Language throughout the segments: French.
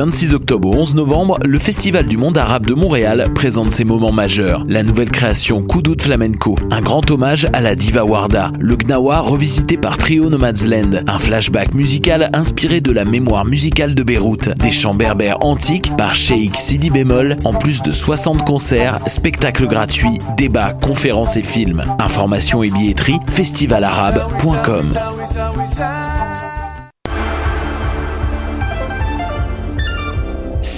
26 octobre au 11 novembre, le Festival du monde arabe de Montréal présente ses moments majeurs. La nouvelle création Koudout Flamenco, un grand hommage à la diva Warda, le Gnawa revisité par Trio Nomadsland, un flashback musical inspiré de la mémoire musicale de Beyrouth, des chants berbères antiques par Sheikh Sidi Bémol, en plus de 60 concerts, spectacles gratuits, débats, conférences et films. Informations et billetterie festivalarabe.com.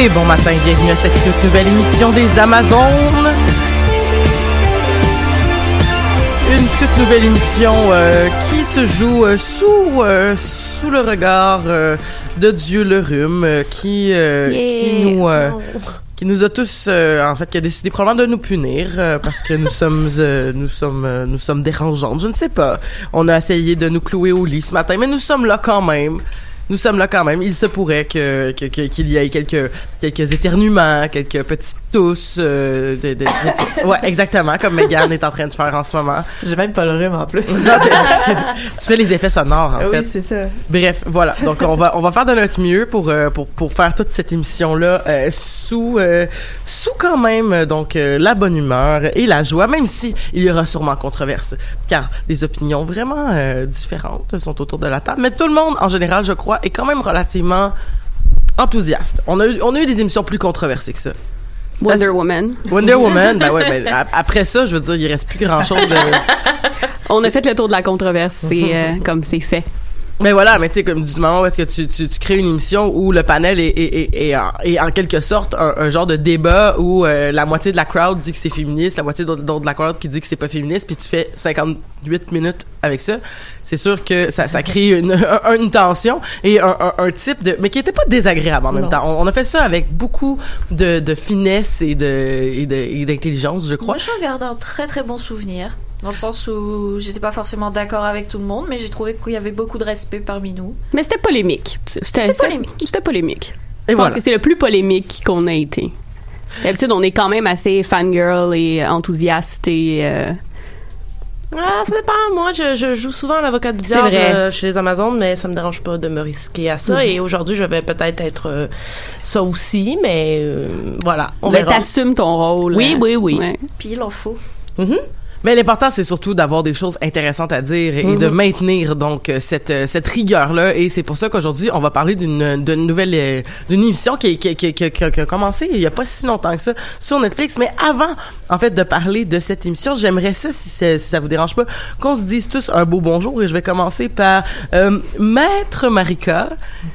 Et bon matin, bienvenue à cette toute nouvelle émission des Amazones. Une toute nouvelle émission euh, qui se joue euh, sous, euh, sous le regard de Dieu le rhume, qui, qui nous... euh, qui nous a tous, euh, en fait, qui a décidé probablement de nous punir euh, parce que nous sommes, euh, nous sommes, nous sommes dérangeantes. Je ne sais pas. On a essayé de nous clouer au lit ce matin, mais nous sommes là quand même. Nous sommes là quand même. Il se pourrait que que- que- qu'il y ait quelques quelques éternuements, quelques petites tousses. euh, de- de- de- ouais, exactement, comme Megan est en train de faire en ce moment. J'ai même pas le rhume en plus. Non, tu fais les effets sonores en Ah fait. oui, c'est ça. Bref, voilà. Donc on va on va faire de notre mieux pour euh, pour pour faire toute cette émission là sous euh, sous quand même euh, donc euh, la bonne humeur et la joie, même si il y aura sûrement controverse, car des opinions vraiment euh, différentes sont autour de la table. Mais tout le monde en général, je crois, est quand même relativement enthousiaste. On a eu on a eu des émissions plus controversées que ça. Wonder Woman. Wonder Woman, ben ouais, ben, après ça, je veux dire, il reste plus grand chose de. On a fait le tour de la controverse, c'est euh, comme c'est fait. Mais voilà, mais tu sais, comme du moment où est-ce que tu, tu, tu crées une émission où le panel est, est, est, est en, est en quelque sorte un, un genre de débat où euh, la moitié de la crowd dit que c'est féministe, la moitié d'autre d'autre de la crowd qui dit que c'est pas féministe, puis tu fais 58 minutes avec ça, c'est sûr que ça, ça crée une, un- une tension et un, un, un type de... mais qui était pas désagréable en même Non. temps. On, on a fait ça avec beaucoup de, de finesse et de et de- et d'intelligence, je crois. Moi, je garde un très très bon souvenir. Dans le sens où j'étais pas forcément d'accord avec tout le monde, mais j'ai trouvé qu'il y avait beaucoup de respect parmi nous. Mais c'était polémique. C'était polémique. C'était polémique. Et Je pense voilà. que c'est le plus polémique qu'on a été. D'habitude, on est quand même assez fangirl et enthousiaste et... euh, Ah, ça dépend. Moi, je, je joue souvent l'avocat du C'est diable vrai. euh, chez les Amazones, mais ça me dérange pas de me risquer à ça. Et aujourd'hui, je vais peut-être être euh, ça aussi, mais euh, voilà, on verra. t'assumes ton rôle. Oui, euh, oui, oui. ouais. Puis il en faut. Mhm. Mais l'important, c'est surtout d'avoir des choses intéressantes à dire et, de maintenir donc euh, cette euh, cette rigueur là. Et c'est pour ça qu'aujourd'hui, on va parler d'une d'une nouvelle euh, d'une émission qui, qui, qui, qui, qui a commencé il y a pas si longtemps que ça sur Netflix. Mais avant, en fait, de parler de cette émission, j'aimerais ça, si, ça- si ça vous dérange pas, qu'on se dise tous un beau bonjour. Et je vais commencer par euh, Maître Marika.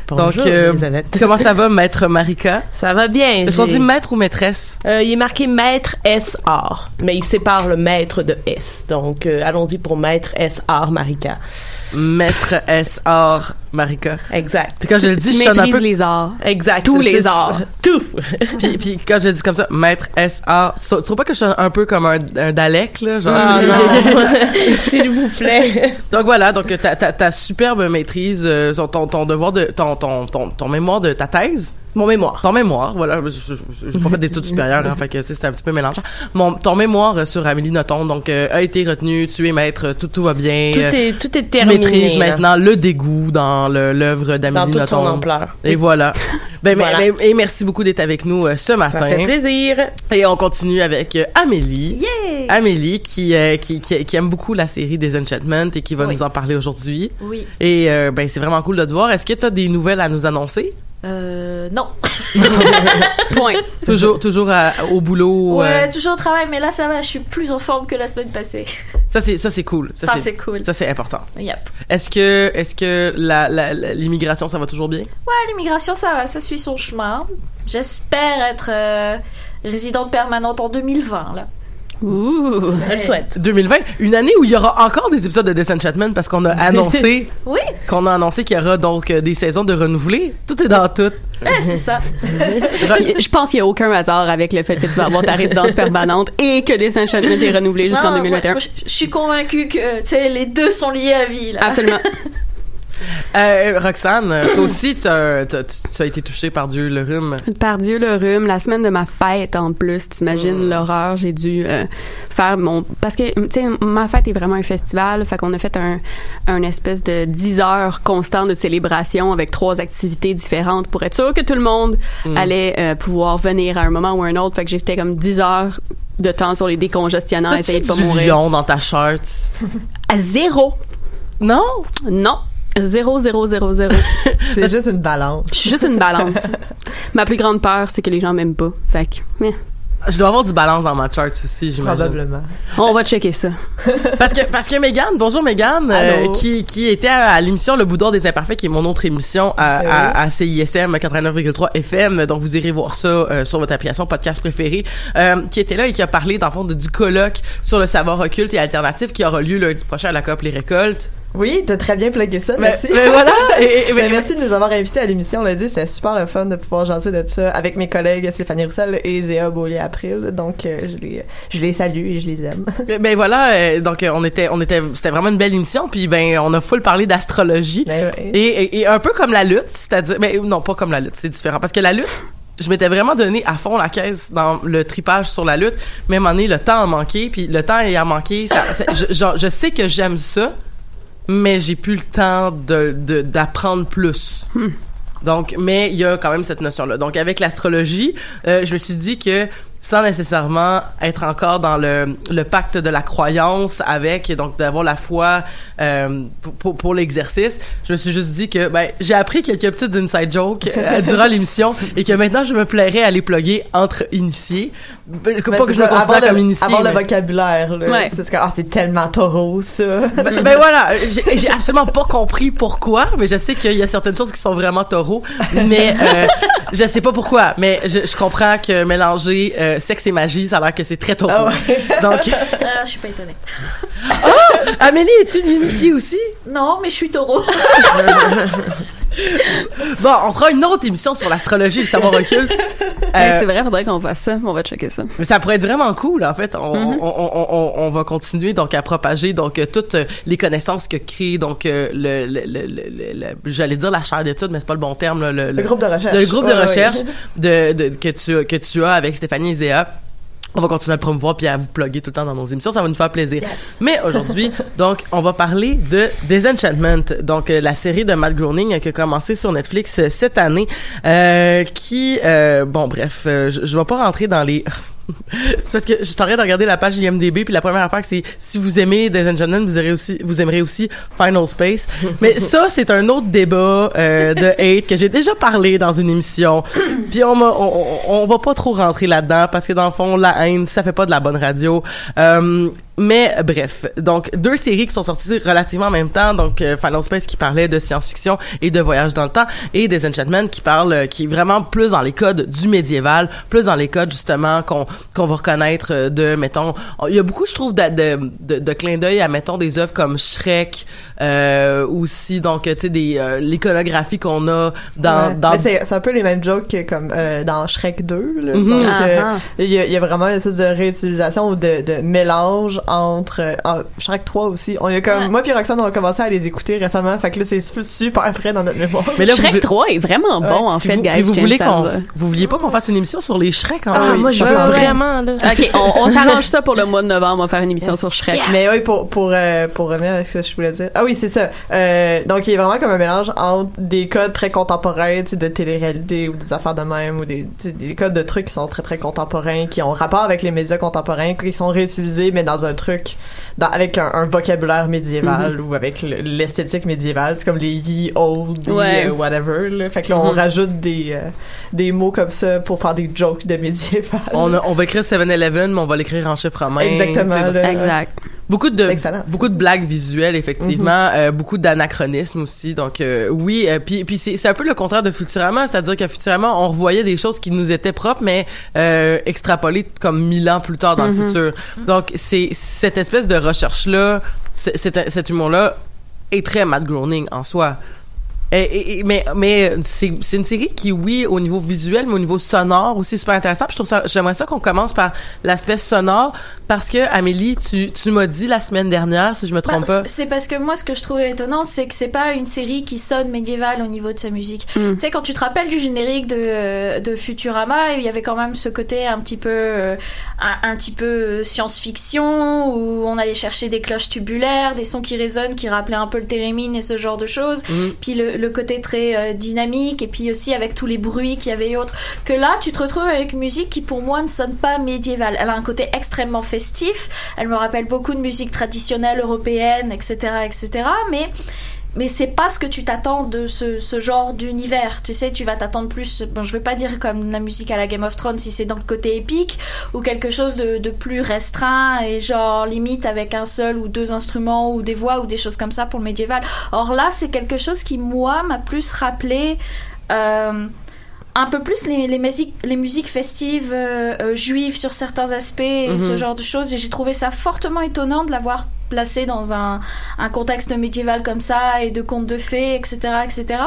Bonjour, donc, euh, comment ça va, Maître Marika? Ça va bien. Est-ce qu'on dit maître ou maîtresse? Euh, il est marqué maître SR, mais il sépare le maître de S. Donc, euh, allons-y pour maître SR Marika. Maître S.R. Marika. Exact. Puis quand je le dis, je sonne un peu les arts. Exact. Tous les arts. Tout. puis, puis quand je dis comme ça, maître S.A., tu, tu trouves pas que je suis un peu comme un, un Dalek, là, genre? Ah, non. S'il vous plaît. Donc voilà, donc ta, ta, ta superbe maîtrise, euh, ton, devoir de, ton, ton, ton, ton mémoire de ta thèse, Mon mémoire. ton mémoire, voilà, j'ai pas fait d'études supérieures, hein, fait que c'est un petit peu mélangeant. Mon, ton mémoire euh, sur Amélie Nothomb, donc, euh, a été retenu, tu es maître, tout, tout va bien. Tout est, tout est tu terminé. maîtrises là, maintenant le dégoût dans l'œuvre Dans d'Amélie toute son ampleur. Et voilà. Ben, Voilà. et merci beaucoup d'être avec nous euh, ce matin. Ça fait plaisir. Et on continue avec euh, Amélie. Yeah! Amélie qui, euh, qui, qui, qui aime beaucoup la série des Enchantment et qui va Oui. nous en parler aujourd'hui. Oui. Et euh, ben c'est vraiment cool de te voir. Est-ce que tu as des nouvelles à nous annoncer? Euh, non. Point. Toujours toujours à- au boulot. Ouais, euh, toujours au travail, mais là ça va, je suis plus en forme que la semaine passée. ça c'est ça c'est cool. Ça, c'est cool. Ça c'est important. Yep. Est-ce que est-ce que la la- la- l'immigration ça va toujours bien? Ouais, l'immigration ça va, ça suit son chemin. J'espère être euh, résidente permanente en 2020 là. Ouh. Je le souhaite. 2020, une année où il y aura encore des épisodes de Disenchantment parce qu'on a annoncé Oui, qu'on a annoncé qu'il y aura donc euh, des saisons de renouvelées. Tout est dans tout. ouais, c'est ça. Je pense qu'il n'y a aucun hasard avec le fait que tu vas avoir ta résidence permanente et que Disenchantment est renouvelé jusqu'en Non, 2021. moi, je suis convaincue que les deux sont liés à vie là. Absolument. Euh, Roxane, toi aussi, tu as été touchée par Dieu le rhume. Par Dieu le rhume, la semaine de ma fête en plus, t'imagines l'horreur, j'ai dû euh, faire mon parce que tu sais ma fête est vraiment un festival, fait qu'on a fait un un espèce de 10 heures constant de célébration avec trois activités différentes pour être sûr que tout le monde allait euh, pouvoir venir à un moment ou à un autre, fait que j'ai fait comme 10 heures de temps sur les décongestionnants, essayer de pas du mourir. lion dans ta shirt? À zéro. Non? Non. Zéro, zéro, zéro, zéro. C'est juste une balance. Je suis juste une balance. Ma plus grande peur, c'est que les gens m'aiment pas. Fait que, eh, Je dois avoir du balance dans ma chart aussi, j'imagine. Probablement. on va checker ça. Parce que, parce que Mégane, bonjour Mégane, euh, qui, qui était à, à l'émission Le Boudoir des Imparfaits, qui est mon autre émission à, Oui. à, à CISM 89,3 FM. Donc, vous irez voir ça euh, sur votre application podcast préférée, euh, qui était là et qui a parlé, dans le fond, de- du colloque sur le savoir occulte et alternatif qui aura lieu lundi prochain à la COP Les Récoltes. Oui, t'as très bien plugué ça, merci. mais voilà! Et, et- Ben, merci de nous avoir invités à l'émission. On l'a dit, c'était super le fun de pouvoir jaser de ça avec mes collègues Stéphanie Roussel et Zéa Beaulieu-April. Donc, euh, je les, je les salue et je les aime. Ben voilà, euh, donc euh, on était, on était, c'était vraiment une belle émission, puis ben on a full parlé d'astrologie Ben ouais. et, un peu comme la lutte, c'est-à-dire, mais non pas comme la lutte, c'est différent parce que la lutte, je m'étais vraiment donné à fond la caisse dans le tripage sur la lutte, moment donné, le temps a manqué, puis le temps ayant manqué, ça, ça- je, genre, je sais que j'aime ça, mais j'ai plus le temps de de- d'apprendre plus. Donc, mais il y a quand même cette notion-là. Donc, avec l'astrologie, euh, je me suis dit que sans nécessairement être encore dans le, le pacte de la croyance avec, donc d'avoir la foi euh, pour, pour, pour l'exercice, je me suis juste dit que ben, j'ai appris quelques petites inside jokes euh, durant l'émission et que maintenant je me plairais à les plugger entre initiés. Pas que je ça, considère comme le, initié. Avoir mais- le vocabulaire, là. Ouais. C'est ce que- ah, c'est tellement taureau, ça. ben, ben voilà, j'ai j'ai absolument pas compris pourquoi, mais je sais qu'il y a certaines choses qui sont vraiment taureaux, mais euh, je sais pas pourquoi, mais je, je comprends que mélanger euh, sexe et magie, ça a l'air que c'est très taureau. Ah ouais. Donc, Ah, je suis pas étonnée. Amélie, es-tu une initiée aussi? Non, mais je suis taureau. Bon, on fera une autre émission sur l'astrologie et le savoir occulte. Euh, c'est vrai, faudrait qu'on fasse ça. On va checker ça. Mais ça pourrait être vraiment cool, en fait. On, Mm-hmm. on, on, on, on va continuer donc à propager donc euh, toutes euh, les connaissances que crée donc euh, le, le, le, le- le- j'allais dire la chaire d'études, mais c'est pas le bon terme. là, le, Le groupe de recherche. Le groupe de Ouais, ouais. recherche de, de, que tu que tu as avec Stéphanie et Zéa. On va continuer à le promouvoir puis à vous plugger tout le temps dans nos émissions. Ça va nous faire plaisir. Mais aujourd'hui, donc, on va parler de Disenchantment, donc euh, la série de Matt Groening qui a commencé sur Netflix euh, cette année, euh, qui, euh, bon, bref, je, je vais pas rentrer dans les c'est parce que je suis de regarder la page IMDb puis la première affaire c'est si vous aimez Des Gentlemen vous aurez aussi vous aimerez aussi Final Space. Mais ça c'est un autre débat euh, de hate que j'ai déjà parlé dans une émission. Puis on, on, on va pas trop rentrer là-dedans parce que dans le fond la haine ça fait pas de la bonne radio. Euh, mais euh, bref, donc deux séries qui sont sorties relativement en même temps, donc euh, Final Space qui parlait de science-fiction et de voyage dans le temps, et Des Enchantment qui parle, euh, qui est vraiment plus dans les codes du médiéval, plus dans les codes justement qu'on qu'on va reconnaître euh, de, mettons, il y a beaucoup je trouve de de, de, de clins d'œil à mettons des œuvres comme Shrek, euh, aussi donc tu sais des euh, l'iconographie qu'on a dans Ouais. dans Mais c'est c'est un peu les mêmes jokes que comme euh, dans Shrek 2 là. Mhm. donc euh, Ah, ah. il y, a, il y a vraiment une espèce de réutilisation ou de, de mélange entre euh, en Shrek 3 aussi on y a comme Ouais. moi puis Roxane on a commencé à les écouter récemment fait que là c'est su- super frais dans notre mémoire mais là, vous- Shrek 3 est vraiment Ouais. bon, en puis fait, vous, guys. puis vous voulez qu'on vous vouliez pas qu'on fasse une émission sur les Shrek en Ah, plus? moi, je veux vraiment là OK, on, on s'arrange ça pour le mois de novembre. On va faire une émission sur Shrek. Mais oui, pour pour euh, pour revenir à ce que je voulais dire. Ah oui, c'est ça. Euh, donc il est vraiment comme un mélange entre des codes très contemporains, tu sais, de télé-réalité ou des affaires de même ou des des codes de trucs qui sont très très contemporains, qui ont rapport avec les médias contemporains, qui sont réutilisés mais dans un truc dans, avec un, un vocabulaire médiéval ou avec le- l'esthétique médiévale, c'est comme les ye old, euh, whatever. Là. Fait que là on Mhm. rajoute des euh, des mots comme ça pour faire des jokes de médiéval. On, a- on va écrire 7-Eleven, mais on va l'écrire en chiffre romain. Exactement. Là. Exact. Beaucoup de excellent, beaucoup de blagues visuelles effectivement, euh, beaucoup d'anachronismes aussi. Donc euh, oui, euh, puis puis c'est c'est un peu le contraire de Futurama, c'est-à-dire que Futurama on revoyait des choses qui nous étaient propres mais euh, extrapolées comme mille ans plus tard dans le futur. Donc c'est cette espèce de recherche là, cet cet humour là est très Matt Groening en soi. Et, et- et- mais mais c'est c'est une série qui oui au niveau visuel mais au niveau sonore aussi super intéressant. Puis je trouve ça j'aimerais ça qu'on commence par l'aspect sonore parce que Amélie tu tu m'as dit la semaine dernière si je me Bah, trompe pas. C'est parce que moi, ce que je trouvais étonnant, c'est que c'est pas une série qui sonne médiévale au niveau de sa musique. Mm. Tu sais, quand tu te rappelles du générique de, de Futurama, il y avait quand même ce côté un petit peu, euh, un, un petit peu science-fiction où on allait chercher des cloches tubulaires, des sons qui résonnent, qui rappelaient un peu le térémine et ce genre de choses. Mm. Puis le, le côté très euh, dynamique et puis aussi avec tous les bruits qu'il y avait et autres. Que là, tu te retrouves avec une musique qui pour moi ne sonne pas médiévale. Elle a un côté extrêmement festif. Elle me rappelle beaucoup de musique traditionnelle européenne, etc., etc. Mais mais c'est pas ce que tu t'attends de ce, ce genre d'univers. Tu sais, tu vas t'attendre plus. Bon, je veux pas dire comme la musique à la Game of Thrones si c'est dans le côté épique ou quelque chose de, de plus restreint et genre limite avec un seul ou deux instruments ou des voix ou des choses comme ça pour le médiéval. Or là, c'est quelque chose qui moi m'a plus rappelé. euh, un peu plus les, les, musiques, les musiques festives euh, euh, juives sur certains aspects et Mhm. ce genre de choses. Et j'ai trouvé ça fortement étonnant de l'avoir placé dans un, un contexte médiéval comme ça et de contes de fées, etc., etc.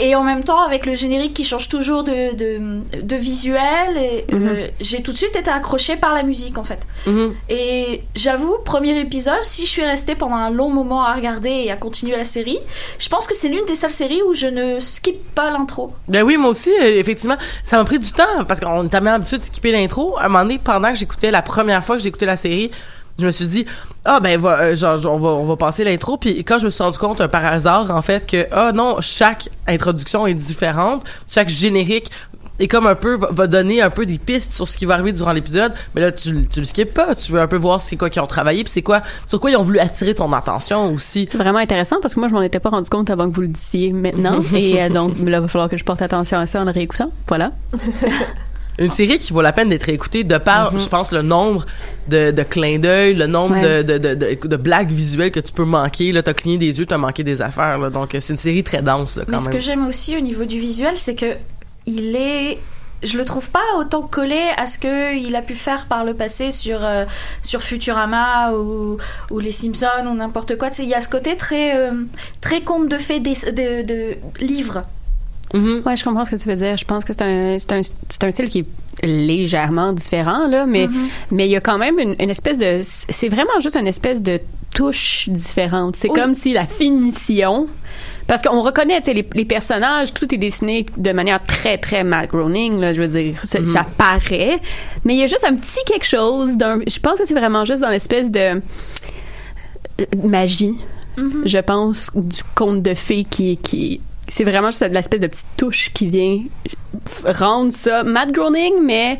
Et en même temps, avec le générique qui change toujours de, de, de visuel, et, euh, j'ai tout de suite été accrochée par la musique en fait. Mhm. Et j'avoue, premier épisode, si je suis restée pendant un long moment à regarder et à continuer la série, je pense que c'est l'une des seules séries où je ne skip pas l'intro. Ben oui, moi aussi, euh, effectivement. Ça m'a pris du temps parce qu'on est tellement habitué de skipper l'intro. À un moment donné, pendant que j'écoutais la première fois que écouté la série, je me suis dit ah ben va, euh, genre on va on va passer l'intro puis quand je me suis rendu compte par hasard en fait que ah non chaque introduction est différente chaque générique est comme un peu va, donner un peu des pistes sur ce qui va arriver durant l'épisode mais là tu tu le skippes pas tu veux un peu voir c'est quoi qu'ils ont travaillé puis c'est quoi sur quoi ils ont voulu attirer ton attention aussi Vraiment intéressant parce que moi, je m'en étais pas rendu compte avant que vous le disiez maintenant. Et euh, donc, là, il va falloir que je porte attention à ça en le réécoutant. Voilà. une série qui vaut la peine d'être écoutée de par, je pense, le nombre de, de clins d'œil, le nombre Ouais. de, de, de, de, de blagues visuelles que tu peux manquer. Là, t'as cligné des yeux, t'as manqué des affaires. Là, donc, euh, c'est une série très dense, là, quand Mais ce que j'aime aussi au niveau du visuel, c'est que il est je le trouve pas autant collé à ce que il a pu faire par le passé sur euh, sur Futurama ou, ou les Simpsons ou n'importe quoi. Il y a ce côté très euh, très conte de fées des- de, de livres. Mhm. Ouais, je comprends ce que tu veux dire. Je pense que c'est un, un, un style qui est légèrement différent, là, mais, mais il y a quand même une, une espèce de, c'est vraiment juste une espèce de touche différente. C'est Oui. comme si la finition, parce qu'on reconnaît, tu sais, les, les personnages, tout est dessiné de manière très, très Matt Groening, là, je veux dire, ça, ça paraît, mais il y a juste un petit quelque chose je pense que c'est vraiment juste dans l'espèce de euh, magie, je pense, du conte de fées qui, qui, c'est vraiment juste l'espèce de petite touche qui vient rendre ça Matt Groening, mais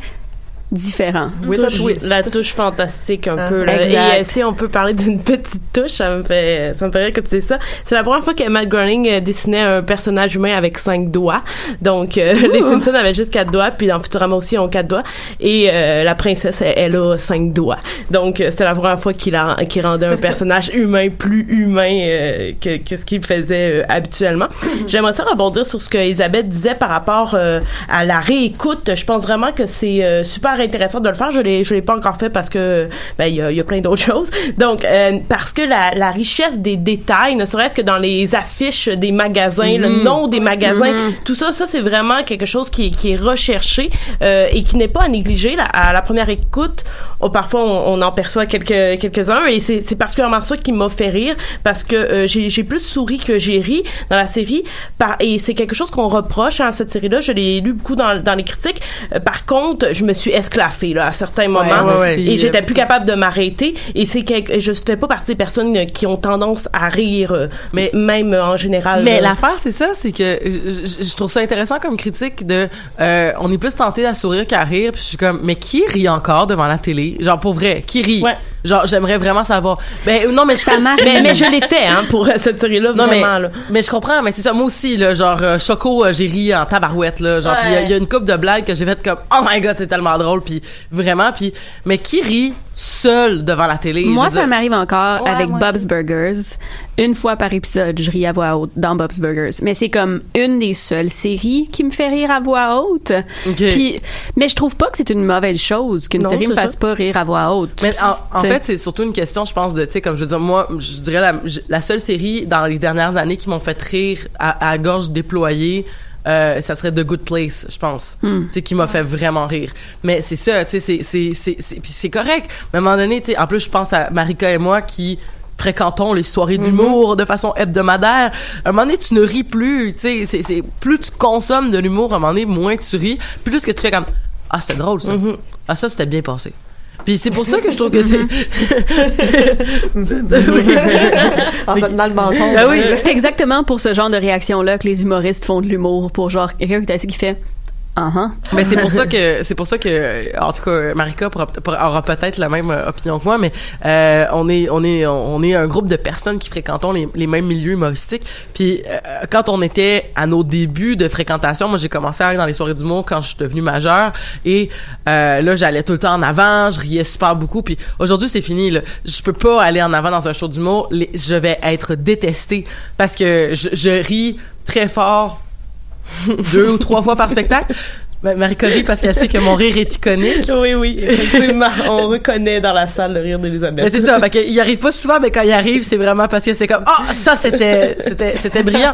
différent. A touche- la touche fantastique un Ah. peu. Là. Exact. Et euh, si on peut parler d'une petite touche, ça me fait, ça me fait rire que tu dis ça. C'est la première fois que Matt Groening euh, dessinait un personnage humain avec cinq doigts. Donc, euh, les Simpsons avaient juste quatre doigts, puis dans Futurama aussi, ils ont quatre doigts. Et euh, la princesse, elle, elle a cinq doigts. Donc, euh, c'était la première fois qu'il a, qu'il rendait un personnage humain plus humain euh, que, que ce qu'il faisait euh, habituellement. J'aimerais ça rebondir sur ce que Elisabeth disait par rapport euh, à la réécoute. Je pense vraiment que c'est euh, super intéressant de le faire. Je l'ai, je l'ai pas encore fait parce que ben il y a, il y a plein d'autres choses. Donc euh, parce que la, la richesse des détails, ne serait-ce que dans les affiches des magasins, le nom des magasins, tout ça, ça c'est vraiment quelque chose qui, est- qui est recherché euh, et qui n'est pas à négliger. La- à la première écoute, oh, parfois on, on en perçoit quelques quelques uns et c'est, c'est particulièrement ça qui m'a fait rire parce que euh, j'ai, plus souri que j'ai ri dans la série. Par, et c'est quelque chose qu'on reproche à cette série-là. Je l'ai lu beaucoup dans, dans les critiques. Par contre, je me suis esclaffée là, à certains moments ouais, ouais. et j'étais plus capable de m'arrêter. Et c'est quelque, je fais pas partie des personnes euh, qui ont tendance à rire, euh, Mais- même euh, en général. Mais l'affaire, c'est ça, c'est que je, je- je trouve ça intéressant comme critique de, euh, on est plus tenté à sourire qu'à rire, puis je suis comme, mais qui rit encore devant la télé, genre pour vrai, qui rit, Ouais. Genre j'aimerais vraiment savoir. Ben non, mais je Ça m'arrive. mais, mais je l'ai fait hein, pour euh, cette série-là Non mais vraiment là. mais je comprends mais c'est ça moi aussi là genre euh, Choco euh, j'ai ri en tabarouette là genre Ouais. il y a- il y, a une coupe de blagues que j'ai fait comme oh my god c'est tellement drôle puis vraiment puis mais qui rit seul devant la télé Moi, ça dire, m'arrive encore Ouais, avec Bob's aussi. Burgers. Une fois par épisode, je ris à voix haute dans Bob's Burgers. Mais c'est comme une des seules séries qui me fait rire à voix haute. Ok. Puis, mais je trouve pas que c'est une mauvaise chose qu'une Non, série me fasse ça. pas rire à voix haute. Mais en, fait, c'est surtout une question, je pense, de, tu sais, comme je veux dire, moi, je dirais la, seule série dans les dernières années qui m'ont fait rire à, à gorge déployée, euh, ça serait The Good Place, je pense. Hmm. Tu sais, qui m'a fait vraiment rire. Mais c'est ça, tu sais, c'est, c'est, c'est, c'est, puis c'est correct. Mais à un moment donné, tu sais, en plus, je pense à Marika et moi qui fréquentons les soirées d'humour de façon hebdomadaire. À un moment donné, tu ne ris plus, tu sais, c'est, c'est, plus tu consommes de l'humour, à un moment donné, moins tu ris, plus que tu fais comme, ah, c'était drôle, ça. Ah, ça, c'était bien passé. Puis c'est pour ça que je trouve que c'est... en se tenant le menton. Ben oui. C'est exactement pour ce genre de réaction-là que les humoristes font de l'humour. Pour genre, quelqu'un qui est assis qui fait, ah. Mais c'est pour ça que c'est pour ça que en tout cas Marika pourra, pourra- aura peut-être la même euh, opinion que moi mais euh, on est on est on est un groupe de personnes qui fréquentons les, les mêmes milieux humoristiques. Puis euh, quand on était à nos débuts de fréquentation moi j'ai commencé à aller dans les soirées d'humour quand je suis devenue majeure. Et euh, là j'allais tout le temps en avant je riais super beaucoup. Puis aujourd'hui c'est fini là. Je peux pas aller en avant dans un show d'humour. Les- je vais être détestée parce que je, je ris très fort deux ou trois fois par spectacle. Ben, Marie-Co rit parce qu'elle sait que mon rire est iconique. Oui, oui, effectivement. On reconnaît dans la salle le rire d'Elisabeth. Mais c'est ça, fait qu'il arrive pas souvent, mais quand il arrive, c'est vraiment parce que c'est comme, ah, ça, c'était, c'était, c'était brillant.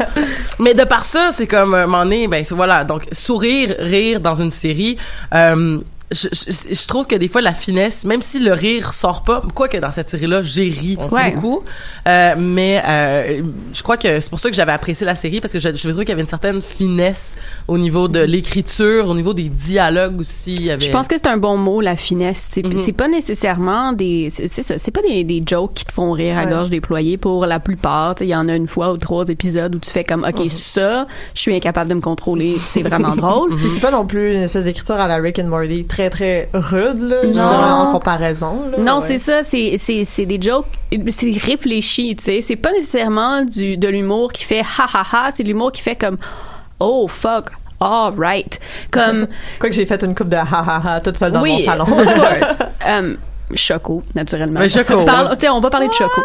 Mais de par ça, c'est comme, moment donné, ben, voilà. Donc, sourire, rire dans une série, euh, je, je, je trouve que des fois la finesse, même si le rire sort pas, quoique dans cette série-là, j'ai ri Ouais. beaucoup, euh, mais euh, je crois que c'est pour ça que j'avais apprécié la série parce que je, je trouvais qu'il y avait une certaine finesse au niveau de l'écriture, au niveau des dialogues aussi. Il y avait... Je pense que c'est un bon mot, la finesse. C'est Mhm. c'est pas nécessairement des, c'est c'est ça, c'est pas des, des jokes qui te font rire à gorge déployée pour la plupart. Tu sais, Il y en a une fois ou trois épisodes où tu fais comme, ok, ça, je suis incapable de me contrôler, c'est vraiment drôle. Puis c'est pas non plus une espèce d'écriture à la Rick and Morty très très rude là, Non. en comparaison. Là, Non, ouais. c'est ça, c'est c'est c'est des jokes, c'est réfléchi, tu sais, c'est pas nécessairement du de l'humour qui fait ha ha ha, c'est de l'humour qui fait comme oh fuck, all right, comme Quoi que j'ai fait une coupe de ha ha ha toute seule dans oui, mon salon. of course. Um, Choco, naturellement. Mais Choco, Parle- ouais. tu sais, on va parler de Choco.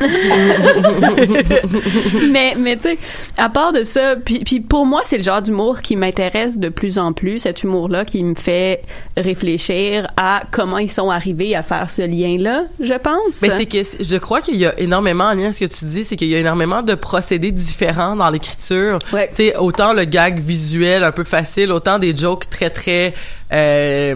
mais mais tu sais, à part de ça, puis, puis pour moi, c'est le genre d'humour qui m'intéresse de plus en plus, cet humour-là qui me fait réfléchir à comment ils sont arrivés à faire ce lien-là, je pense. Mais c'est que je crois qu'il y a énormément, en lien avec ce que tu dis, c'est qu'il y a énormément de procédés différents dans l'écriture. Ouais. Tu sais, autant le gag visuel un peu facile, autant des jokes très très euh,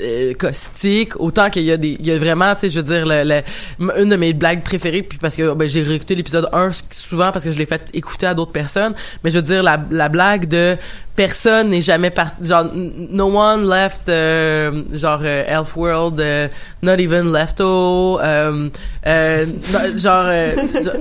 euh, caustique, autant qu'il y a des il y a vraiment tu sais je veux dire le, le- une de mes blagues préférées puis parce que ben, j'ai réécouté l'épisode 1 souvent parce que je l'ai fait écouter à d'autres personnes mais je veux dire la, la blague de personne n'est jamais parti genre no one left euh, genre euh, Elfworld euh, not even Lefto euh, euh, non, genre, euh, genre-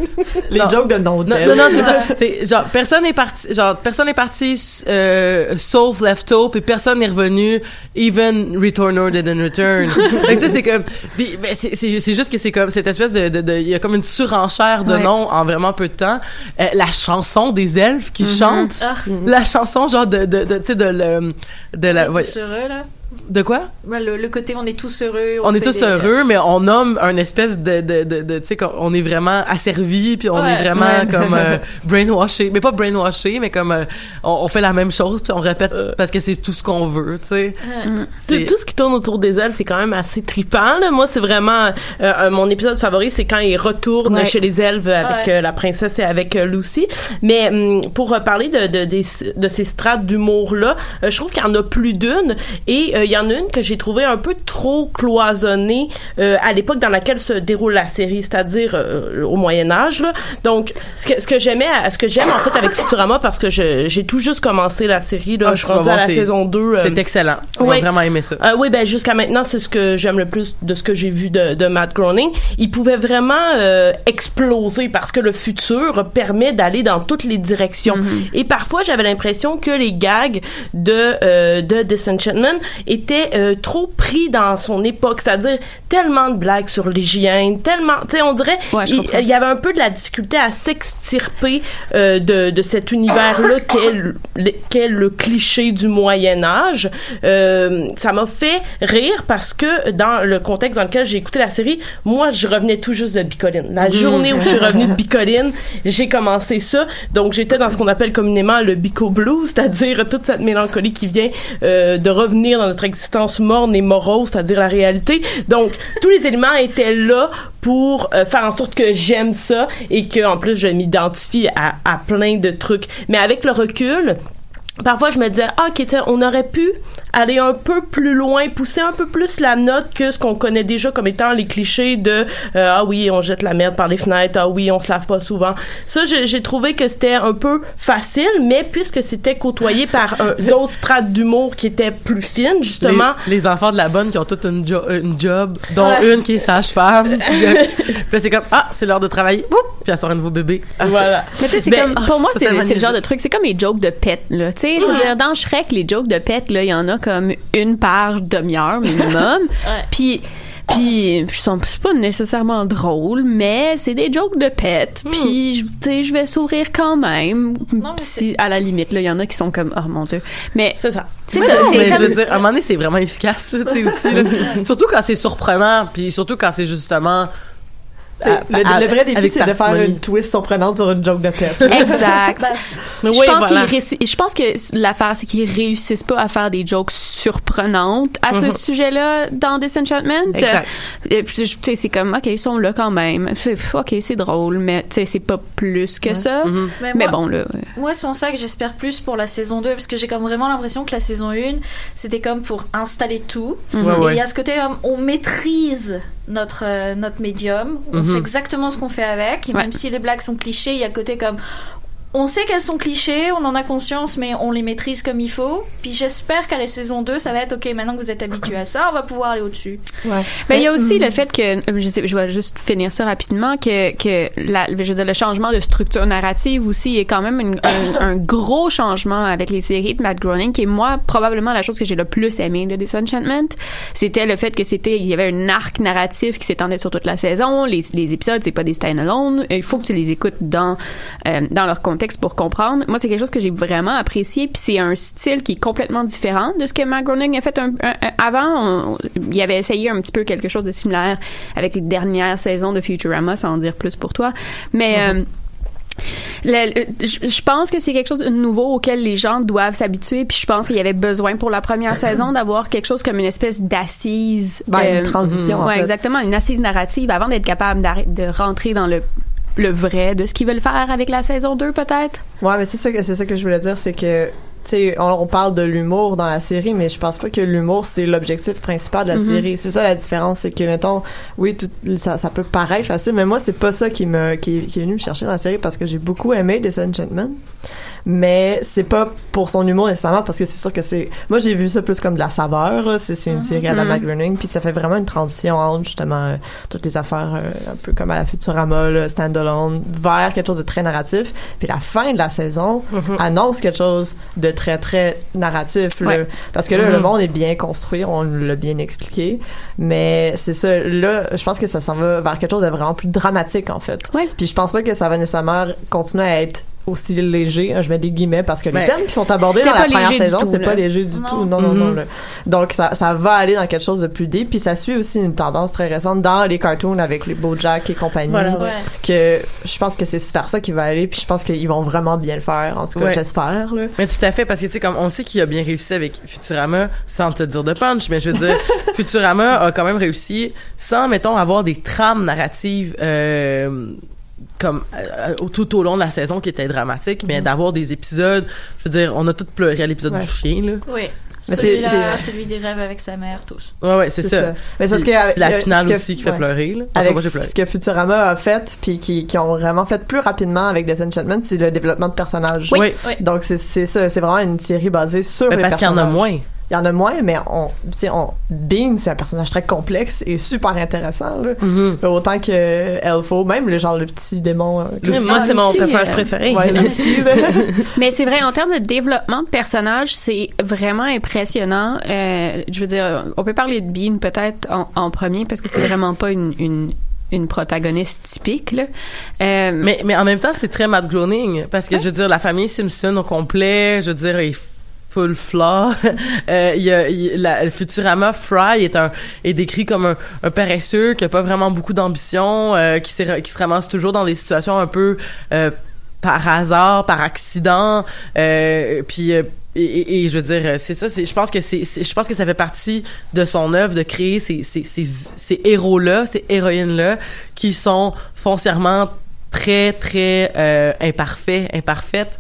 Les non. jokes de non non, non, non, c'est ça. C'est genre personne est parti, genre personne est parti euh, sauf Lefto, puis personne n'est revenu even return Corner Didn't Return. Fait que, tu sais, c'est comme, puis, ben, c'est, c'est, c'est juste que c'est comme cette espèce de, de, de- il y a comme une surenchère de Ouais. noms en vraiment peu de temps. Euh, la chanson des elfes qui chantent, Ah, la chanson genre de, de, de tu sais, de, de on la, ouais, tous heureux, là. De quoi? Ouais, Le, le côté on est tous heureux. On est tous des- heureux, mais on nomme un espèce de, de, de, de- tu sais, qu'on- on est vraiment asservi, puis on Ouais. est vraiment Ouais. comme euh, brainwashé, mais pas brainwashé, mais comme euh, on, on fait la même chose, puis on répète parce que c'est tout ce qu'on veut, tu sais. Ouais. Tout, ce qui tourne autour des elfes est quand même assez trippant. Là. Moi, c'est vraiment euh, euh, mon épisode favori, c'est quand ils retournent Ouais. chez les elfes avec Ouais. euh, la princesse et avec euh, Lucy. Mais hum, pour euh, parler de, de, ces strates d'humour là, euh, je trouve qu'il y en a plus d'une et euh, il y en a une que j'ai trouvé un peu trop cloisonnée euh, à l'époque dans laquelle se déroule la série, c'est-à-dire euh, au Moyen Âge. Là. Donc, ce que, ce que j'aimais, ce que j'aime en fait avec Futurama, parce que j'ai tout juste commencé la série, là, Ah, je suis à la saison 2. euh, C'est excellent. On va vraiment aimer ça. euh, oui, ben jusqu'à maintenant, c'est ce que j'aime le plus de ce que j'ai vu de, de Matt Groening. Il pouvait vraiment euh, exploser parce que le futur permet d'aller dans toutes les directions. Et parfois, j'avais l'impression que les gags de euh, de Disenchantment étaient euh, trop pris dans son époque, c'est-à-dire tellement de blagues sur l'hygiène, tellement, tu sais, on dirait, Ouais, il, y avait un peu de la difficulté à s'extirper euh, de, de cet univers-là qu'est le, qu'est le cliché du Moyen Âge. Euh, ça m'a fait rire parce que dans le contexte dans lequel j'ai écouté la série, moi, je revenais tout juste de Bicoline. La journée où je suis revenue de Bicoline, j'ai commencé ça. Donc, j'étais dans ce qu'on appelle communément le Bico Blues, c'est-à-dire toute cette mélancolie qui vient de revenir dans notre existence morne et morose, c'est-à-dire la réalité. Donc, tous les éléments étaient là pour euh, faire en sorte que j'aime ça et que en plus je m'identifie à, à plein de trucs. Mais avec le recul, Parfois, je me disais, ah, ok, on aurait pu aller un peu plus loin, pousser un peu plus la note que ce qu'on connaît déjà comme étant les clichés de, euh, ah oui, on jette la merde par les fenêtres, ah oui, on se lave pas souvent. Ça, j'ai j'ai trouvé que c'était un peu facile, mais puisque c'était côtoyé par d'autres strates d'humour qui étaient plus fines, justement, Les, les enfants de la bonne qui ont toute une, jo- une job, dont Ouais. une qui est sage-femme. puis, euh, puis c'est comme, ah, c'est l'heure de travailler. Boum! Puis elle sort un nouveau bébé. Ah, voilà. Mais tu sais, c'est Ben, comme, ah, pour moi, ça, c'est le genre de truc, c'est comme les jokes de pet, là. Tu sais, je veux dire, dans Shrek, les jokes de pet, là, il y en a comme une par demi-heure minimum. Puis, puis, ils sont c'est pas nécessairement drôles, mais c'est des jokes de pet. Puis, je- tu sais, je vais sourire quand même. Non, si, à la limite, là, il y en a qui sont comme, oh mon dieu. Mais, C'est ça. c'est Mais ça, non, mais comme- je veux dire, à un moment donné, c'est vraiment efficace, tu sais, aussi. là. surtout quand c'est surprenant, puis surtout quand c'est justement... C'est- à- le, à- le vrai défi, avec c'est de faire une twist surprenante sur une joke de pet. Exact. C'est- Je Oui, pense voilà. je pense que l'affaire c'est qu'ils réussissent pas à faire des jokes surprenantes à ce sujet-là dans Disenchantment. Exact. Euh, c'est comme OK, ils sont là quand même. OK, c'est drôle mais c'est pas plus que ça. mais Mais moi- bon là. ouais. Moi, c'est en ça que j'espère plus pour la saison 2, parce que j'ai comme vraiment l'impression que la saison 1, c'était comme pour installer tout. Ouais, Et il y a ce côté, on maîtrise notre, euh, notre médium, on Mhm. Sait exactement ce qu'on fait avec, et Ouais. même si les blagues sont clichés, il y a le côté comme, on sait qu'elles sont clichés, on en a conscience, mais on les maîtrise comme il faut. Puis j'espère qu'à la saison 2, ça va être, ok, maintenant que vous êtes habitué à ça, on va pouvoir aller au-dessus. Ben, il y a aussi le fait que, euh, je sais, je vais juste finir ça rapidement, que, que la, je veux dire, le changement de structure narrative aussi est quand même une- un, un gros changement avec les séries de Matt Groening, qui est moi, probablement la chose que j'ai le plus aimé de Disenchantment. C'était le fait que c'était, il y avait un arc narratif qui s'étendait sur toute la saison. Les, les épisodes, c'est pas des stand-alone. Il faut que tu les écoutes dans, euh, dans leur contexte pour comprendre. Moi, c'est quelque chose que j'ai vraiment apprécié, puis c'est un style qui est complètement différent de ce que Matt Groening a fait un, un- un- avant. On- il avait essayé un petit peu quelque chose de similaire avec les dernières saisons de Futurama, sans en dire plus pour toi. Mais euh, le- le- je je pense que c'est quelque chose de nouveau auquel les gens doivent s'habituer. Puis je pense qu'il y avait besoin pour la première saison d'avoir quelque chose comme une espèce d'assise. Ben, euh, une transition, en ouais, fait. exactement, une assise narrative avant d'être capable de rentrer dans le le vrai de ce qu'ils veulent faire avec la saison 2 peut-être? Ouais, mais c'est ça que c'est ça que je voulais dire, c'est que tu sais, on, on parle de l'humour dans la série, mais je pense pas que l'humour c'est l'objectif principal de la Mhm. série. C'est ça la différence, c'est que mettons, oui, tout, ça, ça peut paraître facile, mais moi c'est pas ça qui me qui, qui est venu me chercher dans la série parce que j'ai beaucoup aimé Disenchantment. Mais c'est pas pour son humour nécessairement parce que c'est sûr que c'est moi j'ai vu ça plus comme de la saveur c'est une série à la. Matt Groening puis ça fait vraiment une transition entre justement euh, toutes les affaires euh, un peu comme à la Futurama là, standalone vers quelque chose de très narratif. Puis la fin de la saison annonce quelque chose de très très narratif là. Parce que là le monde est bien construit on l'a bien expliqué. Mais c'est ça là je pense que ça s'en va vers quelque chose de vraiment plus dramatique en fait. Ouais. puis je pense pas que ça va nécessairement continuer à être aussi léger je mets des guillemets parce que les Ouais. thèmes qui sont abordés dans la première saison c'est pas léger du Non. tout non non non là. donc ça, ça va aller dans quelque chose de plus deep puis ça suit aussi une tendance très récente dans les cartoons avec les BoJack et compagnie Voilà, Ouais. que je pense que c'est vers ça qui va aller puis je pense qu'ils vont vraiment bien le faire en tout cas Ouais. j'espère là Mais tout à fait, parce que tu sais, comme on sait qu'il a bien réussi avec Futurama, sans te dire de punch, mais je veux dire, Futurama a quand même réussi sans, mettons, avoir des trames narratives euh, comme euh, au- tout au long de la saison qui étaient dramatiques, mais d'avoir des épisodes, je veux dire, on a tous pleuré à l'épisode Ouais. du chien, là. Oui. Celui-là, celui des rêves avec sa mère, tous. Ouais, ouais, c'est ça. mais c'est ce Puis que la euh, finale ce que- aussi qui fait ouais. pleurer, là. Avec moi, j'ai pleuré. ce que Futurama a fait puis qui, qui ont vraiment fait plus rapidement avec Disenchantment c'est le développement de personnages Oui. Oui. donc c'est c'est ça c'est vraiment une série basée sur Mais les parce qu'il y en a moins. Il y en a moins mais on tu sais on Bean c'est un personnage très complexe et super intéressant là. Mhm. autant que Elfo même le genre le petit démon euh, moi, c'est mon Lucy, personnage euh, préféré. ouais. Mais c'est vrai, en termes de développement de personnage, c'est vraiment impressionnant. Euh, je veux dire, on peut parler de Bean peut-être en, en premier parce que c'est vraiment pas une, une, une protagoniste typique. Là. Euh, Mais, mais en même temps, c'est très Matt Groening. Parce que, je veux dire, la famille Simpson au complet, je veux dire, est full flaw. Euh, Futurama Fry est un est décrit comme un, paresseux qui a pas vraiment beaucoup d'ambition, euh, qui, qui se ramasse toujours dans des situations un peu euh, par hasard, par accident, euh, puis euh, et, je veux dire, c'est ça. Je pense que c'est, je pense que ça fait partie de son œuvre de créer ces, ces, ces, ces héros-là, ces héroïnes-là, qui sont foncièrement très très euh, imparfaits, imparfaites.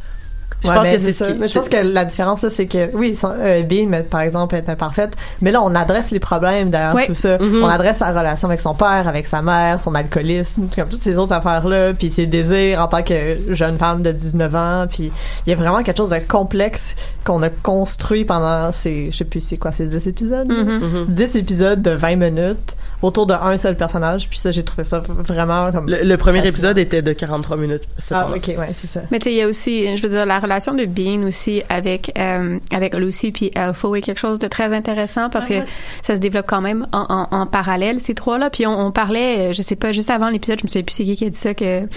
Je Ouais, pense que c'est ce ça. Mais je pense que la différence là, c'est que oui, son, euh, Bean, mais, par exemple, est imparfaite, mais là on adresse les problèmes derrière Ouais. tout ça. Mhm. On adresse sa relation avec son père, avec sa mère, son alcoolisme, comme toutes ces autres affaires là, puis ses désirs en tant que jeune femme de 19 ans, puis il y a vraiment quelque chose de complexe qu'on a construit pendant ces je sais plus c'est quoi, ces 10 épisodes. là? mhm. Mhm. 10 épisodes de 20 minutes autour d'un seul personnage, puis ça j'ai trouvé ça vraiment comme Le, le premier Fascinant. épisode était de 43 minutes. Ah cependant. OK, ouais, c'est ça. Mais tu sais, il y a aussi, je veux dire, la relation de Bean aussi avec euh, avec Lucy puis Elfo est quelque chose de très intéressant parce Ah que ouais. ça se développe quand même en, en, en parallèle ces trois-là. Puis on, on parlait, euh, je sais pas, juste avant l'épisode, je me souviens plus c'est qui qui a dit ça que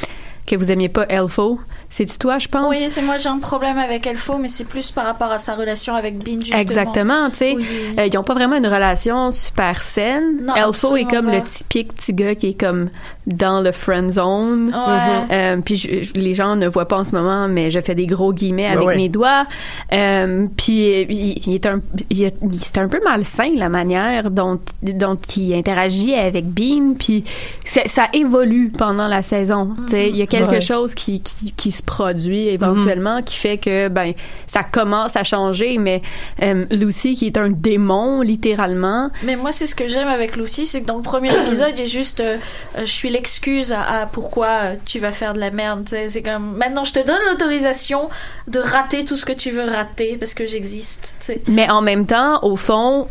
que vous aimiez pas Elfo. C'est toi, je pense? Oui, c'est moi, j'ai un problème avec Elfo, mais c'est plus par rapport à sa relation avec Bean, justement. Exactement, tu sais. Oui. Euh, ils ont pas vraiment une relation super saine. Non, Elfo est comme pas. le typique petit gars qui est comme dans le friend zone. Ouais. Euh, puis je- je- les gens ne voient pas en ce moment, mais je fais des gros guillemets avec ouais. mes doigts. Euh, puis il, il est un, il c'est un peu malsain la manière dont dont il interagit avec Bean. Puis ça, évolue pendant la saison. Tu sais, il y a quelque Ouais. chose qui, qui qui se produit éventuellement qui fait que ben ça commence à changer. Mais euh, Lucy qui est un démon littéralement. Mais moi, c'est ce que j'aime avec Lucy, c'est que dans le premier épisode, il y a juste, euh, euh, je suis l'excuse à, à pourquoi euh, tu vas faire de la merde. C'est comme, maintenant, je te donne l'autorisation de rater tout ce que tu veux rater parce que j'existe. Mais en même temps, au fond,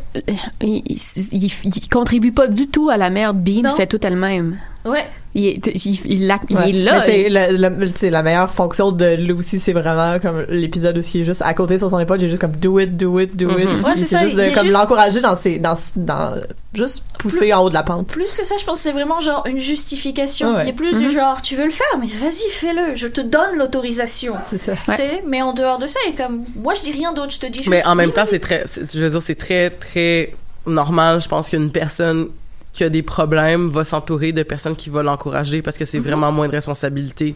il, il, il- il contribue pas du tout à la merde. Bean Non. fait tout elle-même. Ouais. Il, est- il, il, la- il Ouais. est là. C'est sais, la meilleure fonction de Lucy, c'est vraiment comme l'épisode où il est juste à côté sur son épaule, j'ai juste comme do it, do it, do it. Mhm. Ouais, c'est ça, juste il de est comme juste- l'encourager dans ses, dans, dans, juste pousser en haut de la pente. Plus que ça, je pense que c'est vraiment genre une justification. Ouais. Il y a plus du genre, tu veux le faire, mais vas-y, fais-le. Je te donne l'autorisation. C'est ça. Tu sais, mais en dehors de ça, et comme, moi, je dis rien d'autre, je te dis juste. Mais en même oui, temps, oui. c'est très, je veux dire, c'est très, très normal. Je pense qu'une personne qui a des problèmes va s'entourer de personnes qui vont l'encourager parce que c'est vraiment moins de responsabilité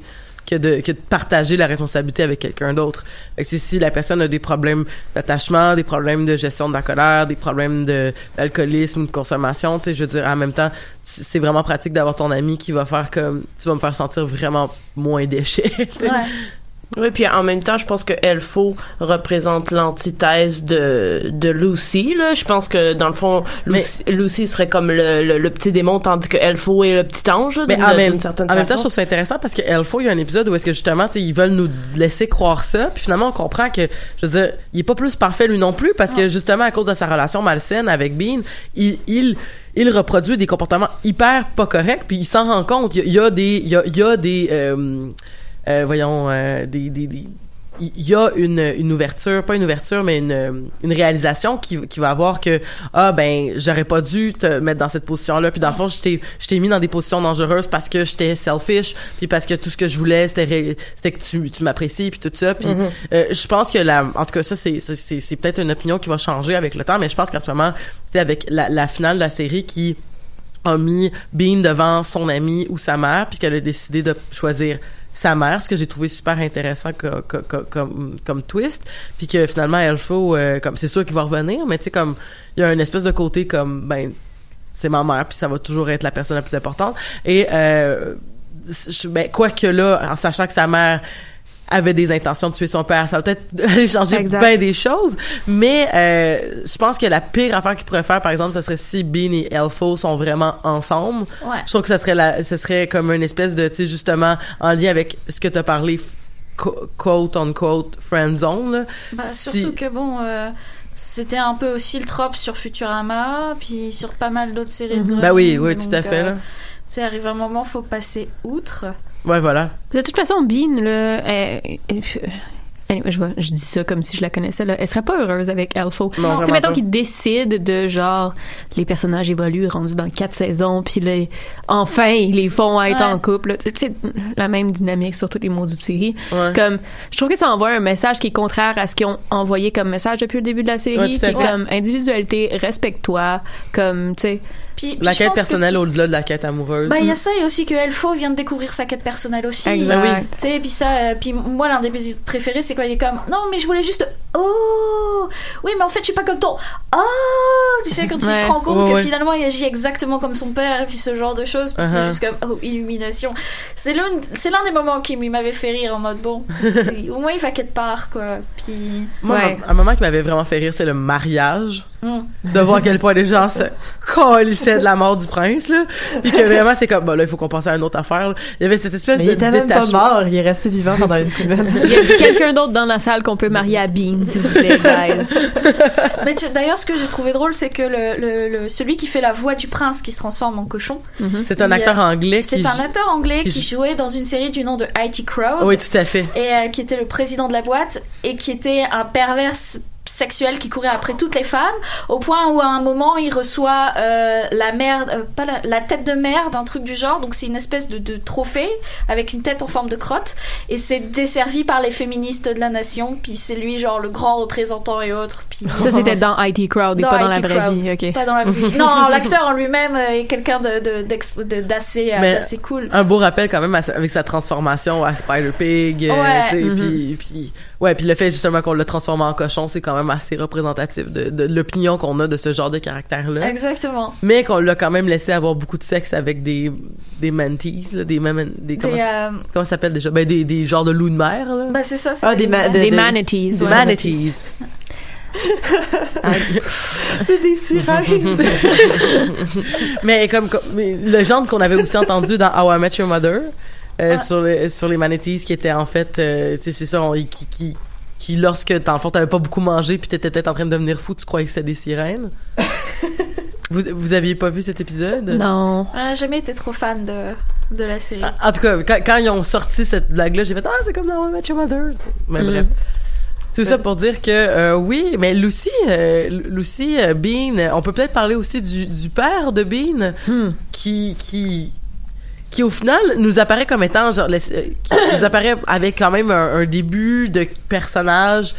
que de, que de partager la responsabilité avec quelqu'un d'autre. Que si la personne a des problèmes d'attachement, des problèmes de gestion de la colère, des problèmes de d'alcoolisme, de consommation, tu sais, je veux dire, en même temps, c'est vraiment pratique d'avoir ton ami qui va faire comme, tu vas me faire sentir vraiment moins déchet. Ouais. Oui, puis en même temps, je pense que Elfo représente l'antithèse de, de Lucy, là. Je pense que, dans le fond, Lucy, Lucy serait comme le, le, le petit démon, tandis que Elfo est le petit ange, Mais en même, certaine en même temps, je trouve ça intéressant parce que Elfo, il y a un épisode où est-ce que justement, tu sais, ils veulent nous laisser croire ça, puis finalement, on comprend que, je veux dire, il est pas plus parfait lui non plus parce que justement, à cause de sa relation malsaine avec Bean, il, il, il reproduit des comportements hyper pas corrects, puis il s'en rend compte. Il y a, il y a des, il y a, il y a des, euh, euh, voyons, euh, des, des, des il y a une, une ouverture, pas une ouverture, mais une, une réalisation qui, qui va avoir que ah ben j'aurais pas dû te mettre dans cette position-là, puis dans le fond je t'ai je t'ai mis dans des positions dangereuses parce que j'étais selfish, puis parce que tout ce que je voulais c'était c'était que tu, tu m'apprécies puis tout ça, puis euh, je pense que la en tout cas ça c'est c'est c'est c'est peut-être une opinion qui va changer avec le temps, mais je pense qu'en ce moment tu sais avec la, la finale de la série qui a mis Bean devant son ami ou sa mère, puis qu'elle a décidé de choisir sa mère, ce que j'ai trouvé super intéressant co- co- co- comme, comme twist, puis que finalement Elfo, euh, comme c'est sûr qu'il va revenir, mais tu sais comme il y a une espèce de côté comme ben c'est ma mère, puis ça va toujours être la personne la plus importante. Et euh, ben, quoique là, en sachant que sa mère avait des intentions de tuer son père, ça va peut-être aller changer bien des choses, mais euh, je pense que la pire affaire qu'il pourrait faire, par exemple, ça serait si Bean et Elfo sont vraiment ensemble. Ouais. Je trouve que ça serait la, ça serait comme une espèce de, tu sais, justement, en lien avec ce que tu as parlé, f- co- quote friend zone. Bah, Si- Surtout que bon, euh, c'était un peu aussi le trope sur Futurama, puis sur pas mal d'autres séries de Ben oui, oui, tout à fait, euh. Tu sais, arrive un moment, faut passer outre. Ouais, voilà. De toute façon, Bean, là, elle- je, vois- je dis ça comme si je la connaissais, là. Elle serait pas heureuse avec Elfo. Non, Tu sais, vraiment mettons qu'ils décident de, genre, les personnages évoluent, rendus dans quatre saisons, puis là, enfin, ils les font être Ouais. en couple. sais, la même dynamique sur toutes les maudites séries. Ouais. Comme, je trouve que ça envoie un message qui est contraire à ce qu'ils ont envoyé comme message depuis le début de la série. Ouais, qui est comme, individualité, respecte-toi, comme, tu sais. Puis, La quête personnelle au-delà de la quête amoureuse. Bah, il y a ça et aussi que Elfo vient de découvrir sa quête personnelle aussi. Exact. Ben oui. Tu sais, puis ça, euh, puis moi, l'un des mes préférés, c'est quand il est comme, non, mais je voulais juste, oh, oui, mais en fait, je suis pas comme ton, oh, tu sais, quand il se rend compte que ouais. finalement, il agit exactement comme son père, et puis ce genre de choses, puis il est Uh-huh. juste comme, oh, illumination. C'est l'un, c'est l'un des moments qui m'avait fait rire en mode, bon, au moins, il va quelque part, quoi. Puis, Moi, Ouais. un, un moment qui m'avait vraiment fait rire, c'est le mariage. hmm. De voir à quel point les gens se colissaient de la mort du prince, là. Puis que vraiment, c'est comme, bah là, il faut qu'on passe à une autre affaire. là. Il y avait cette espèce Mais de il était même pas mort, il est resté vivant pendant une semaine. Il y a quelqu'un d'autre dans la salle qu'on peut marier à Bean, s'il vous plaît, guys. Mais d'ailleurs, ce que j'ai trouvé drôle, c'est que le, le, le- celui qui fait la voix du prince qui se transforme en cochon, C'est un acteur euh, anglais qui. c'est un acteur anglais qui qui jou- jouait dans une série du nom de IT Crowd. Oui, tout à fait. et euh, qui était le président de la boîte et qui était un pervers sexuel qui courait après toutes les femmes au point où à un moment il reçoit euh, la merde euh, pas la, la tête de merde un truc du genre donc c'est une espèce de, de trophée avec une tête en forme de crotte et c'est desservi par les féministes de la nation puis c'est lui genre le grand représentant et autres puis Ça, c'était dans IT Crowd et pas dans la IT vraie Crowd. vie, ok. pas dans la vie non l'acteur en lui-même est quelqu'un de d'assez euh, d'assez cool Un beau rappel quand même avec sa transformation à Spider-Pig. euh, Ouais. tu sais, Mhm. puis, puis, ouais, puis le fait justement qu'on l'a transformé en cochon, c'est quand même assez représentatif de, de l'opinion qu'on a de ce genre de caractère-là. exactement Mais qu'on l'a quand même laissé avoir beaucoup de sexe avec des, des mantis, là, des, maman- des, comment, Des, ça- euh, comment ça s'appelle déjà? Ben, des, des genres de loups de mer, là. bah c'est ça c'est Ah, des ma- Des de- manatees. des ouais. manatees. C'est des sirènes. Mais comme, comme mais le genre qu'on avait aussi entendu dans How I Met Your Mother, euh, sur, les, sur les manatees qui étaient en fait, euh, tu sais, c'est ça, on- qui, qui, qui lorsque, dans le fond, t'avais pas beaucoup mangé puis t'étais peut-être en train de devenir fou, tu croyais que c'était des sirènes? vous, vous aviez pas vu cet épisode? Non. On n'a jamais été trop fan de, de la série. En tout cas, quand, quand ils ont sorti cette blague-là, j'ai fait Ah, c'est comme dans Met Your Mother. Mais Mm. bref. Tout ça pour dire que euh, oui, mais Lucy, euh, Lucy euh, Bean, on peut peut-être parler aussi du, du père de Bean, Hmm. qui qui qui au final nous apparaît comme étant genre euh, qui, qui nous apparaît avec quand même un, un début de personnage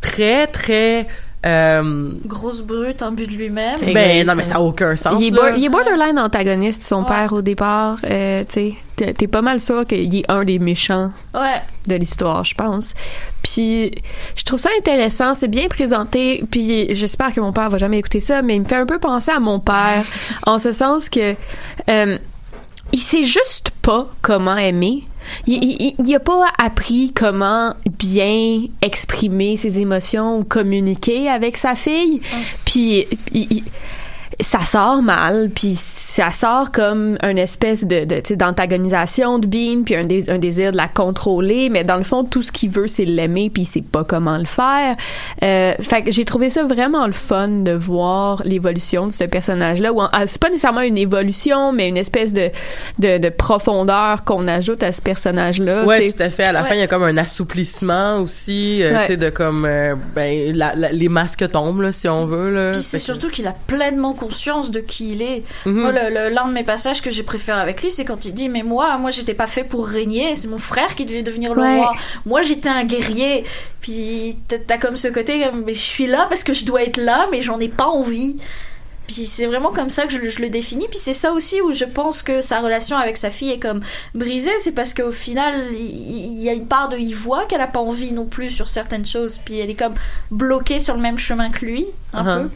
très très euh, Grosse brute, un but de lui-même. ben non mais ça a aucun sens Il est, là. bor- il est borderline antagoniste, son Ouais. père, au départ. Euh, tu sais, t'es- t'es pas mal sûr qu'il est un des méchants Ouais. de l'histoire, je pense. Puis je trouve ça intéressant, c'est bien présenté. Puis j'espère que mon père va jamais écouter ça, mais il me fait un peu penser à mon père, en ce sens que euh, il sait juste pas comment aimer. Il, il, il- il a pas appris comment bien exprimer ses émotions ou communiquer avec sa fille. Puis il- il- ça sort mal, puis ça sort comme une espèce de, de tu sais, d'antagonisation de Bean puis un, dé- un désir de la contrôler mais dans le fond tout ce qu'il veut c'est l'aimer puis il sait pas comment le faire euh, fait que j'ai trouvé ça vraiment le fun de voir l'évolution de ce personnage là où en- ah, c'est pas nécessairement une évolution mais une espèce de de, de profondeur qu'on ajoute à ce personnage là Ouais, tout à fait. À la fin, il y a comme un assouplissement aussi, euh, Ouais. tu sais, de comme, euh, ben, la- la- les masques tombent, là, si on veut, là. Puis c'est surtout qu'il a pleinement conscience de qui il est. Mhm. Moi, le- le- l'un de mes passages que j'ai préféré avec lui, c'est quand il dit Mais moi, moi, j'étais pas fait pour régner, c'est mon frère qui devait devenir le Ouais. roi. Moi, j'étais un guerrier. Puis t'as- comme ce côté Mais je suis là parce que je dois être là, mais j'en ai pas envie. Puis c'est vraiment comme ça que je, le- je le définis. Puis c'est ça aussi où je pense que sa relation avec sa fille est comme brisée. C'est parce qu'au final, il, il y a une part de. Il voit qu'elle a pas envie non plus sur certaines choses. Puis elle est comme bloquée sur le même chemin que lui, un Uh-huh. peu.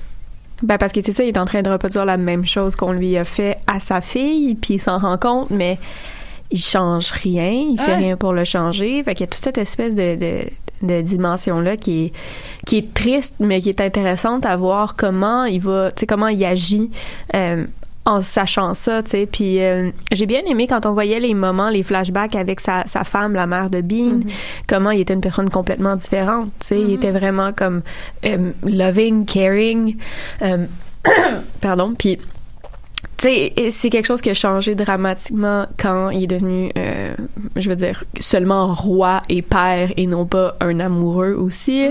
Ben parce que c'est ça, il est en train de reproduire la même chose qu'on lui a fait à sa fille, puis il s'en rend compte, mais il change rien, il fait Ouais. rien pour le changer. Fait qu'il y a toute cette espèce de, de, de dimension là qui est qui est triste, mais qui est intéressante à voir comment il va, tu sais comment il agit. euh, en sachant ça, tu sais, puis euh, j'ai bien aimé quand on voyait les moments, les flashbacks avec sa, sa femme, la mère de Bean, comment il était une personne complètement différente, tu sais, il était vraiment comme euh, loving, caring, euh, pardon, puis tu sais, et c'est quelque chose qui a changé dramatiquement quand il est devenu, euh, je veux dire, seulement roi et père et non pas un amoureux aussi.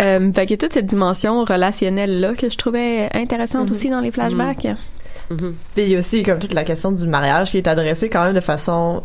Euh, fait que toute cette dimension relationnelle là que je trouvais intéressante aussi dans les flashbacks. Mhm. Puis il y a aussi comme toute la question du mariage qui est adressée quand même de façon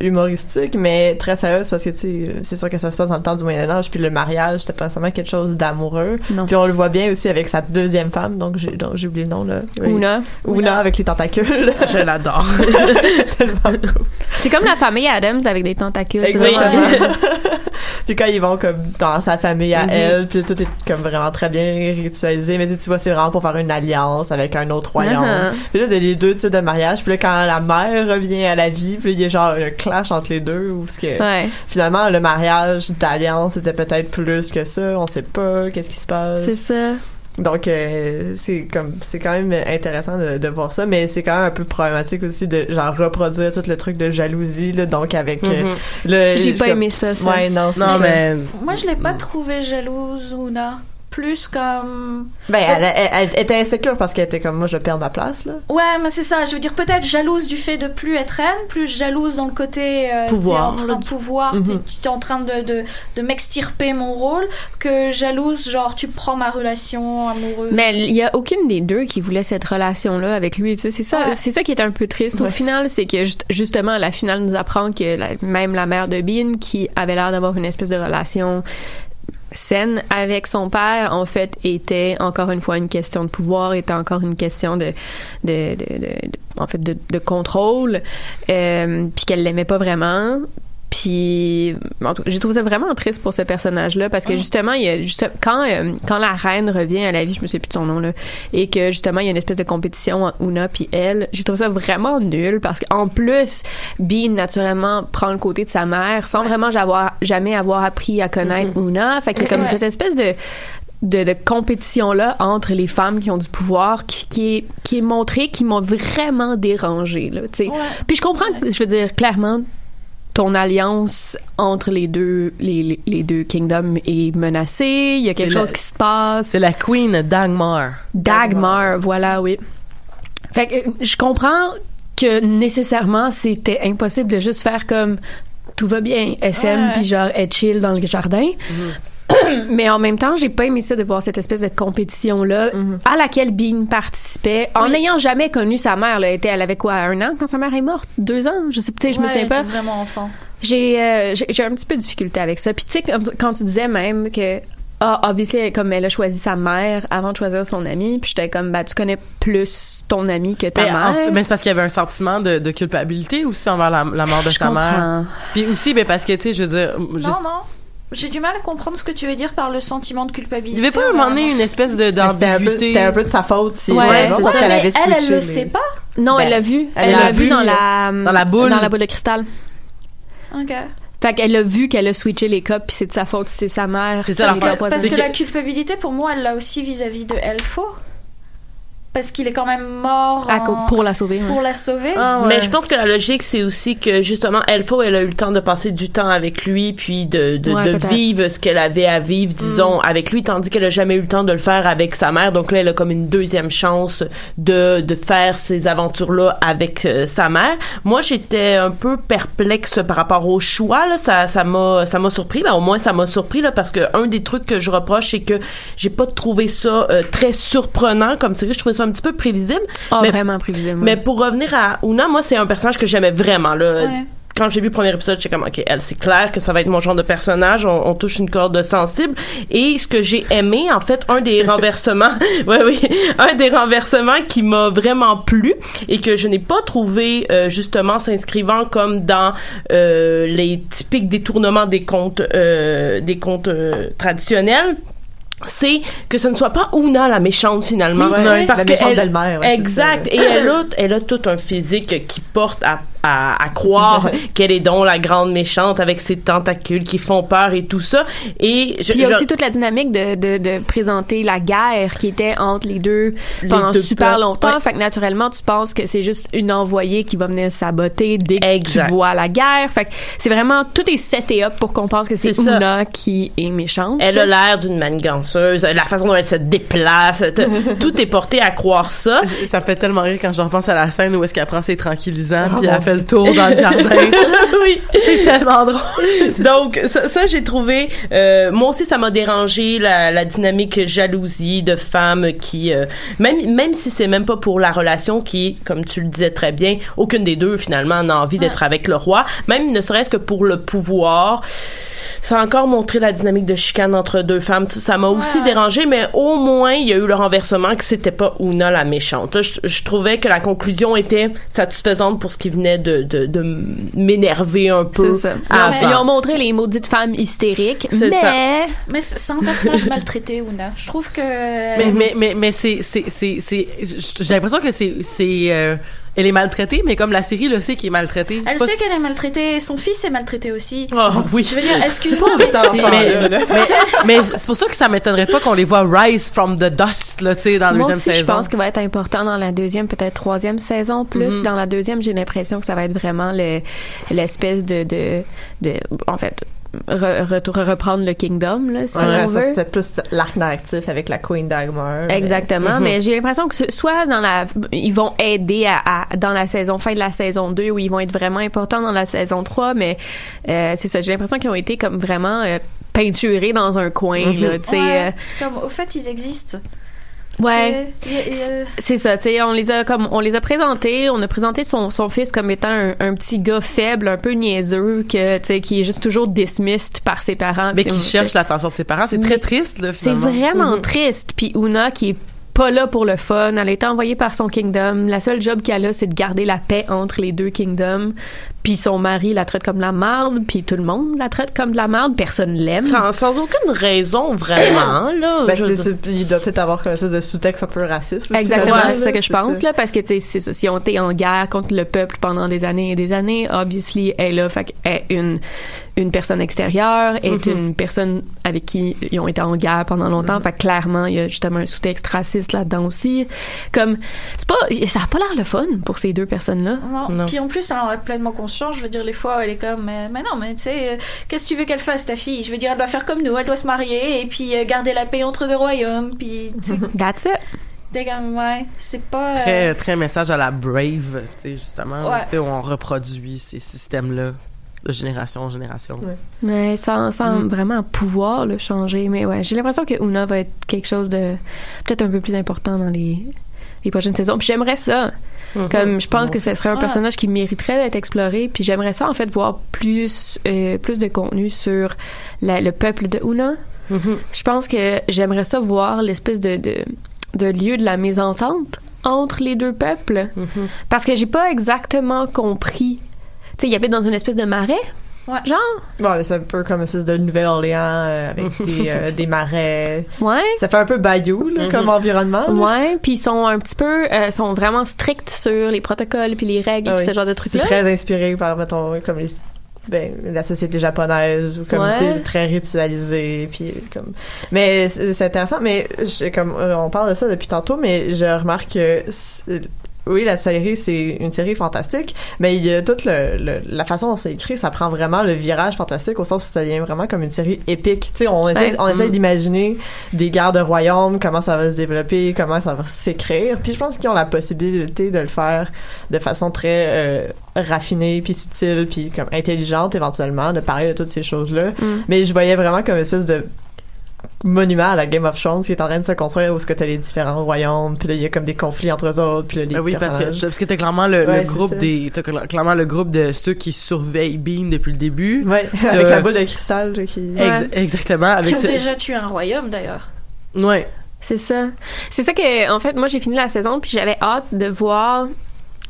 humoristique, mais très sérieuse parce que tu sais, c'est sûr que ça se passe dans le temps du Moyen Âge, puis le mariage c'était pas nécessairement quelque chose d'amoureux. Puis on le voit bien aussi avec sa deuxième femme, donc j'ai donc j'ai oublié le nom là. Oui. Una. Una avec les tentacules. Je l'adore. Tellement cool. C'est comme la famille Adams avec des tentacules. c'est vraiment- Exactement. puis quand ils vont comme dans sa famille à Mhm. elle, puis tout est comme vraiment très bien ritualisé, mais tu vois c'est vraiment pour faire une alliance avec un autre royaume. Uh-huh. Puis là, a les deux types de mariage. Puis là, quand la mère revient à la vie, puis là, il y a genre un clash entre les deux. Ou ce que Ouais, finalement, le mariage d'alliance c'était peut-être plus que ça. On sait pas qu'est-ce qui se passe. c'est ça. Donc, euh, c'est comme c'est quand même intéressant de, de voir ça, mais c'est quand même un peu problématique aussi de genre reproduire tout le truc de jalousie. Là, donc avec euh, Mhm. le. J'ai pas comme- aimé ça. ça. Ouais, non, Non, ça. mais. Moi, je l'ai pas trouvée jalouse, Una. Plus comme. Ben, elle, elle- elle était insécure parce qu'elle était comme moi, je perds ma place là. Ouais, mais c'est ça. Je veux dire, peut-être jalouse du fait de plus être reine, plus jalouse dans le côté. euh, Pouvoir. En train de pouvoir, t'es- Mhm. tu es en train de, de, de m'extirper mon rôle, que jalouse, genre, tu prends ma relation amoureuse. Mais il y a aucune des deux qui voulait cette relation là avec lui. Tu sais, c'est ça, Ouais. c'est ça qui est un peu triste au final, c'est que juste- justement la finale nous apprend que la- même la mère de Bean, qui avait l'air d'avoir une espèce de relation saine avec son père, en fait, était encore une fois une question de pouvoir, était encore une question de, de, de, de- en fait, de, de contrôle, euh, puis qu'elle l'aimait pas vraiment. Puis, cas, j'ai trouvé ça vraiment triste pour ce personnage-là parce que justement, il y a juste quand euh, quand la reine revient à la vie, je me souviens plus de son nom là, et que justement il y a une espèce de compétition entre Una puis elle, j'ai trouvé ça vraiment nul parce qu'en plus, Bean naturellement prend le côté de sa mère sans vraiment avoir, jamais avoir appris à connaître Una, fait qu'il y a comme Ouais. cette espèce de de, de compétition là entre les femmes qui ont du pouvoir qui, qui est qui est montrée qui m'ont vraiment dérangé là tu sais. Ouais. puis je comprends je veux dire clairement ton alliance entre les deux les, les, deux kingdoms est menacée il y a quelque chose la- qui se passe C'est la Queen Dagmar. Dagmar, voilà, oui. Fait que euh, je comprends que nécessairement c'était impossible de juste faire comme tout va bien, SM, puis genre être chill dans le jardin. Mais en même temps, j'ai pas aimé ça de voir cette espèce de compétition là à laquelle Bean participait en n'ayant jamais connu sa mère. Là, était, elle avait quoi, un an quand sa mère est morte, deux ans, je sais, tu sais, je me souviens elle pas. était vraiment enfant. J'ai euh, j'ai j'ai un petit peu de difficulté avec ça. Puis tu sais quand, tu disais même que ah obviously comme elle a choisi sa mère avant de choisir son ami, puis j'étais comme bah tu connais plus ton ami que ta Mais, en- mère. mais c'est parce qu'il y avait un sentiment de, de culpabilité aussi envers la, la mort de Je sa mère. comprends. Puis aussi, ben parce que, tu sais, je veux dire... juste- Non, non. J'ai du mal à comprendre ce que tu veux dire par le sentiment de culpabilité. Il y avait pas donné une espèce de C'était un, un peu de sa faute si Ouais, parce Ouais, qu'elle mais avait elle, elle switché le sait pas? Non, Ben, elle l'a vu. elle Elle l'a vu vu, dans euh, la dans la boule. dans la boule de cristal. Ok. Fait qu'elle a vu qu'elle a switché les cups, puis c'est de sa faute, c'est sa mère. C'est ça, Parce que, parce la culpabilité, pour moi, elle l'a aussi vis-à-vis de Elfo. Parce qu'il est quand même mort À en- pour la sauver. ouais. pour la sauver. Ah, ouais. Mais je pense que la logique, c'est aussi que justement, Elfo, elle a eu le temps de passer du temps avec lui, puis de, de, Ouais, de peut-être. vivre ce qu'elle avait à vivre, disons, avec lui, tandis qu'elle a jamais eu le temps de le faire avec sa mère. Donc là, elle a comme une deuxième chance de, de faire ces aventures-là avec euh, sa mère. Moi, j'étais un peu perplexe par rapport au choix. Là. Ça, ça m'a, ça m'a surpris. Ben, au moins, ça m'a surpris là, parce que un des trucs que je reproche, c'est que j'ai pas trouvé ça euh, très surprenant comme série. Je trouvais ça un petit peu prévisible. Ah, mais vraiment prévisible. mais pour revenir à Una, moi, c'est un personnage que j'aimais vraiment. Là. Ouais. Quand j'ai vu le premier épisode, j'étais comme, OK, elle, c'est clair que ça va être mon genre de personnage. On, on touche une corde sensible. Et ce que j'ai aimé, en fait, un des renversements, ouais, oui, un des renversements qui m'a vraiment plu et que je n'ai pas trouvé, euh, justement, s'inscrivant comme dans euh, les typiques détournements des contes, euh, des contes euh, traditionnels c'est que ce ne soit pas Una la méchante finalement. Oui, parce La que méchante elle- belle-mère, ouais, c'est exact. ça. et elle a elle a tout un physique qui porte à à, à croire qu'elle est donc la grande méchante avec ses tentacules qui font peur et tout ça et je, Puis il y a je- aussi toute la dynamique de, de, de présenter la guerre qui était entre les deux Les pendant deux super peuples, longtemps. ouais. Fait que naturellement, tu penses que c'est juste une envoyée qui va venir saboter dès que Exact. tu vois la guerre. Fait que c'est vraiment, tout est seté up pour qu'on pense que c'est. Una qui est méchante. elle a l'air d'une maniganceuse la façon dont elle se déplace tout est porté à croire ça Ça me fait tellement rire quand je repense à la scène où est-ce qu'elle prend ses tranquillisants Oh puis mon elle fait le tour dans le jardin. oui C'est tellement drôle. Donc ça, ça, j'ai trouvé euh, moi aussi ça m'a dérangé la, la dynamique jalousie de femmes qui euh, même même si c'est même pas pour la relation qui comme tu le disais très bien aucune des deux finalement n'a envie d'être avec le roi même ne serait-ce que pour le pouvoir ça a encore montré la dynamique de chicane entre deux femmes. Ça m'a aussi dérangé, mais au moins, il y a eu le renversement que c'était pas Una la méchante. Là, je, je trouvais que la conclusion était satisfaisante pour ce qui venait de, de, de m'énerver un peu. C'est ça. avant. Ils ont montré les maudites femmes hystériques, C'est mais ça. Mais c'est c'est un personnage maltraité, Una. Je trouve que. Mais, mais, mais, mais c'est, c'est, c'est, c'est, j'ai l'impression que c'est, c'est, euh, elle est maltraitée, mais comme la série le sait qu'il est maltraité. Elle sait si- qu'elle est maltraitée. Son fils est maltraité aussi. Oh, oui. Je veux dire, excuse-moi, mais mais, mais, mais c'est pour ça que ça m'étonnerait pas qu'on les voit rise from the dust, là, tu sais, dans la Moi deuxième aussi, je saison. pense qu'il va être important dans la deuxième, peut-être troisième saison plus. Mhm. Dans la deuxième, j'ai l'impression que ça va être vraiment le l'espèce de, de de en fait re- re- reprendre le kingdom là, si Ouais, on ça veut. c'était plus l'arc narratif avec la Queen Dagmar. mais- Exactement, mais j'ai l'impression que ce- soit dans la ils vont aider à, à- dans la saison fin de la saison 2 où ils vont être vraiment importants dans la saison 3 mais euh, c'est ça, j'ai l'impression qu'ils ont été comme vraiment euh, peinturés dans un coin là, tu sais Ouais, euh, comme au fait, ils existent. Ouais. C'est- ça, tu sais, on les a comme on les a présentés, on a présenté son, son fils comme étant un, un petit gars faible, un peu niaiseux, que tu sais, qui est juste toujours dismissed par ses parents. mais qui cherche l'attention de ses parents. C'est très triste, là, C'est vraiment triste. Puis Una qui est pas là pour le fun, elle a été envoyée par son kingdom. La seule job qu'elle a, c'est de garder la paix entre les deux kingdoms. Puis son mari la traite comme de la marde, puis tout le monde la traite comme de la marde, personne l'aime. Sans, sans aucune raison, vraiment, là. Ben, Je c'est- il doit peut-être avoir comme ça de sous-texte un peu raciste. aussi, Exactement, c'est ça que je pense là, parce que tu sais, c'est ça, si on était en guerre contre le peuple pendant des années et des années, obviously, elle est là, fait qu'elle est une une personne extérieure, est une personne avec qui ils ont été en guerre pendant longtemps, fait que clairement, il y a justement un sous-texte raciste là-dedans aussi. Comme c'est pas, ça a pas l'air le fun pour ces deux personnes-là. Non. Non. Puis en plus, elle en a pleinement conscience. Je veux dire, les fois, elle est comme, mais, mais non, mais tu sais, euh, qu'est-ce que tu veux qu'elle fasse, ta fille? Je veux dire, elle doit faire comme nous, elle doit se marier et puis euh, garder la paix entre deux royaumes. Puis, tu sais, That's it. ouais, c'est pas. euh, Très, très message à la Brave, tu sais, justement. Ouais. Tu sais, où on reproduit ces systèmes-là de génération en génération. Ouais. Mais sans, sans Mm. vraiment pouvoir le changer. Mais ouais, j'ai l'impression que Una va être quelque chose de peut-être un peu plus important dans les, les prochaines saisons. Puis j'aimerais ça. Mhm. Comme je pense que ce serait un personnage qui mériterait d'être exploré. Puis j'aimerais ça en fait voir plus euh, plus de contenu sur la- le peuple de Una. Mhm. Je pense que j'aimerais ça voir l'espèce de, de de lieu de la mésentente entre les deux peuples. Mhm. Parce que j'ai pas exactement compris. Tu sais, il y avait dans une espèce de marais. Ouais. Genre? Ouais, c'est un peu comme espèce de Nouvelle-Orléans euh, avec des, euh, des marais. Ouais. Ça fait un peu bayou là, Mhm. comme environnement. là. Ouais, puis ils sont un petit peu, euh, sont vraiment stricts sur les protocoles puis les règles Ah puis oui. ce genre de C'est trucs-là. très inspiré par, mettons, comme les ben la société japonaise ou comme Ouais. très ritualisé puis comme mais c'est c'est intéressant mais je- comme euh, on parle de ça depuis tantôt mais je remarque que c'est- oui, la série, c'est une série fantastique, mais il y a toute le, le- la façon dont c'est écrit, ça prend vraiment le virage fantastique au sens où ça devient vraiment comme une série épique. Tu sais, on essaie, Ouais. on essaie Mm. d'imaginer des guerres de royaumes, comment ça va se développer, comment ça va s'écrire. Puis je pense qu'ils ont la possibilité de le faire de façon très euh, raffinée, puis subtile, puis comme intelligente éventuellement, de parler de toutes ces choses-là. Mm. Mais je voyais vraiment comme une espèce de monument à la Game of Thrones qui est en train de se construire où ce que t'as les différents royaumes puis là il y a comme des conflits entre eux autres puis là les Ben oui, parce que, parce que t'as clairement le, Ouais, groupe des, t'as clairement le groupe de ceux qui surveillent Bean depuis le début. ouais avec la boule de cristal qui Ex- exactement, Qui avec ont ce, déjà tué un royaume d'ailleurs. ouais. C'est ça. C'est ça que, en fait, moi, j'ai fini la saison, puis j'avais hâte de voir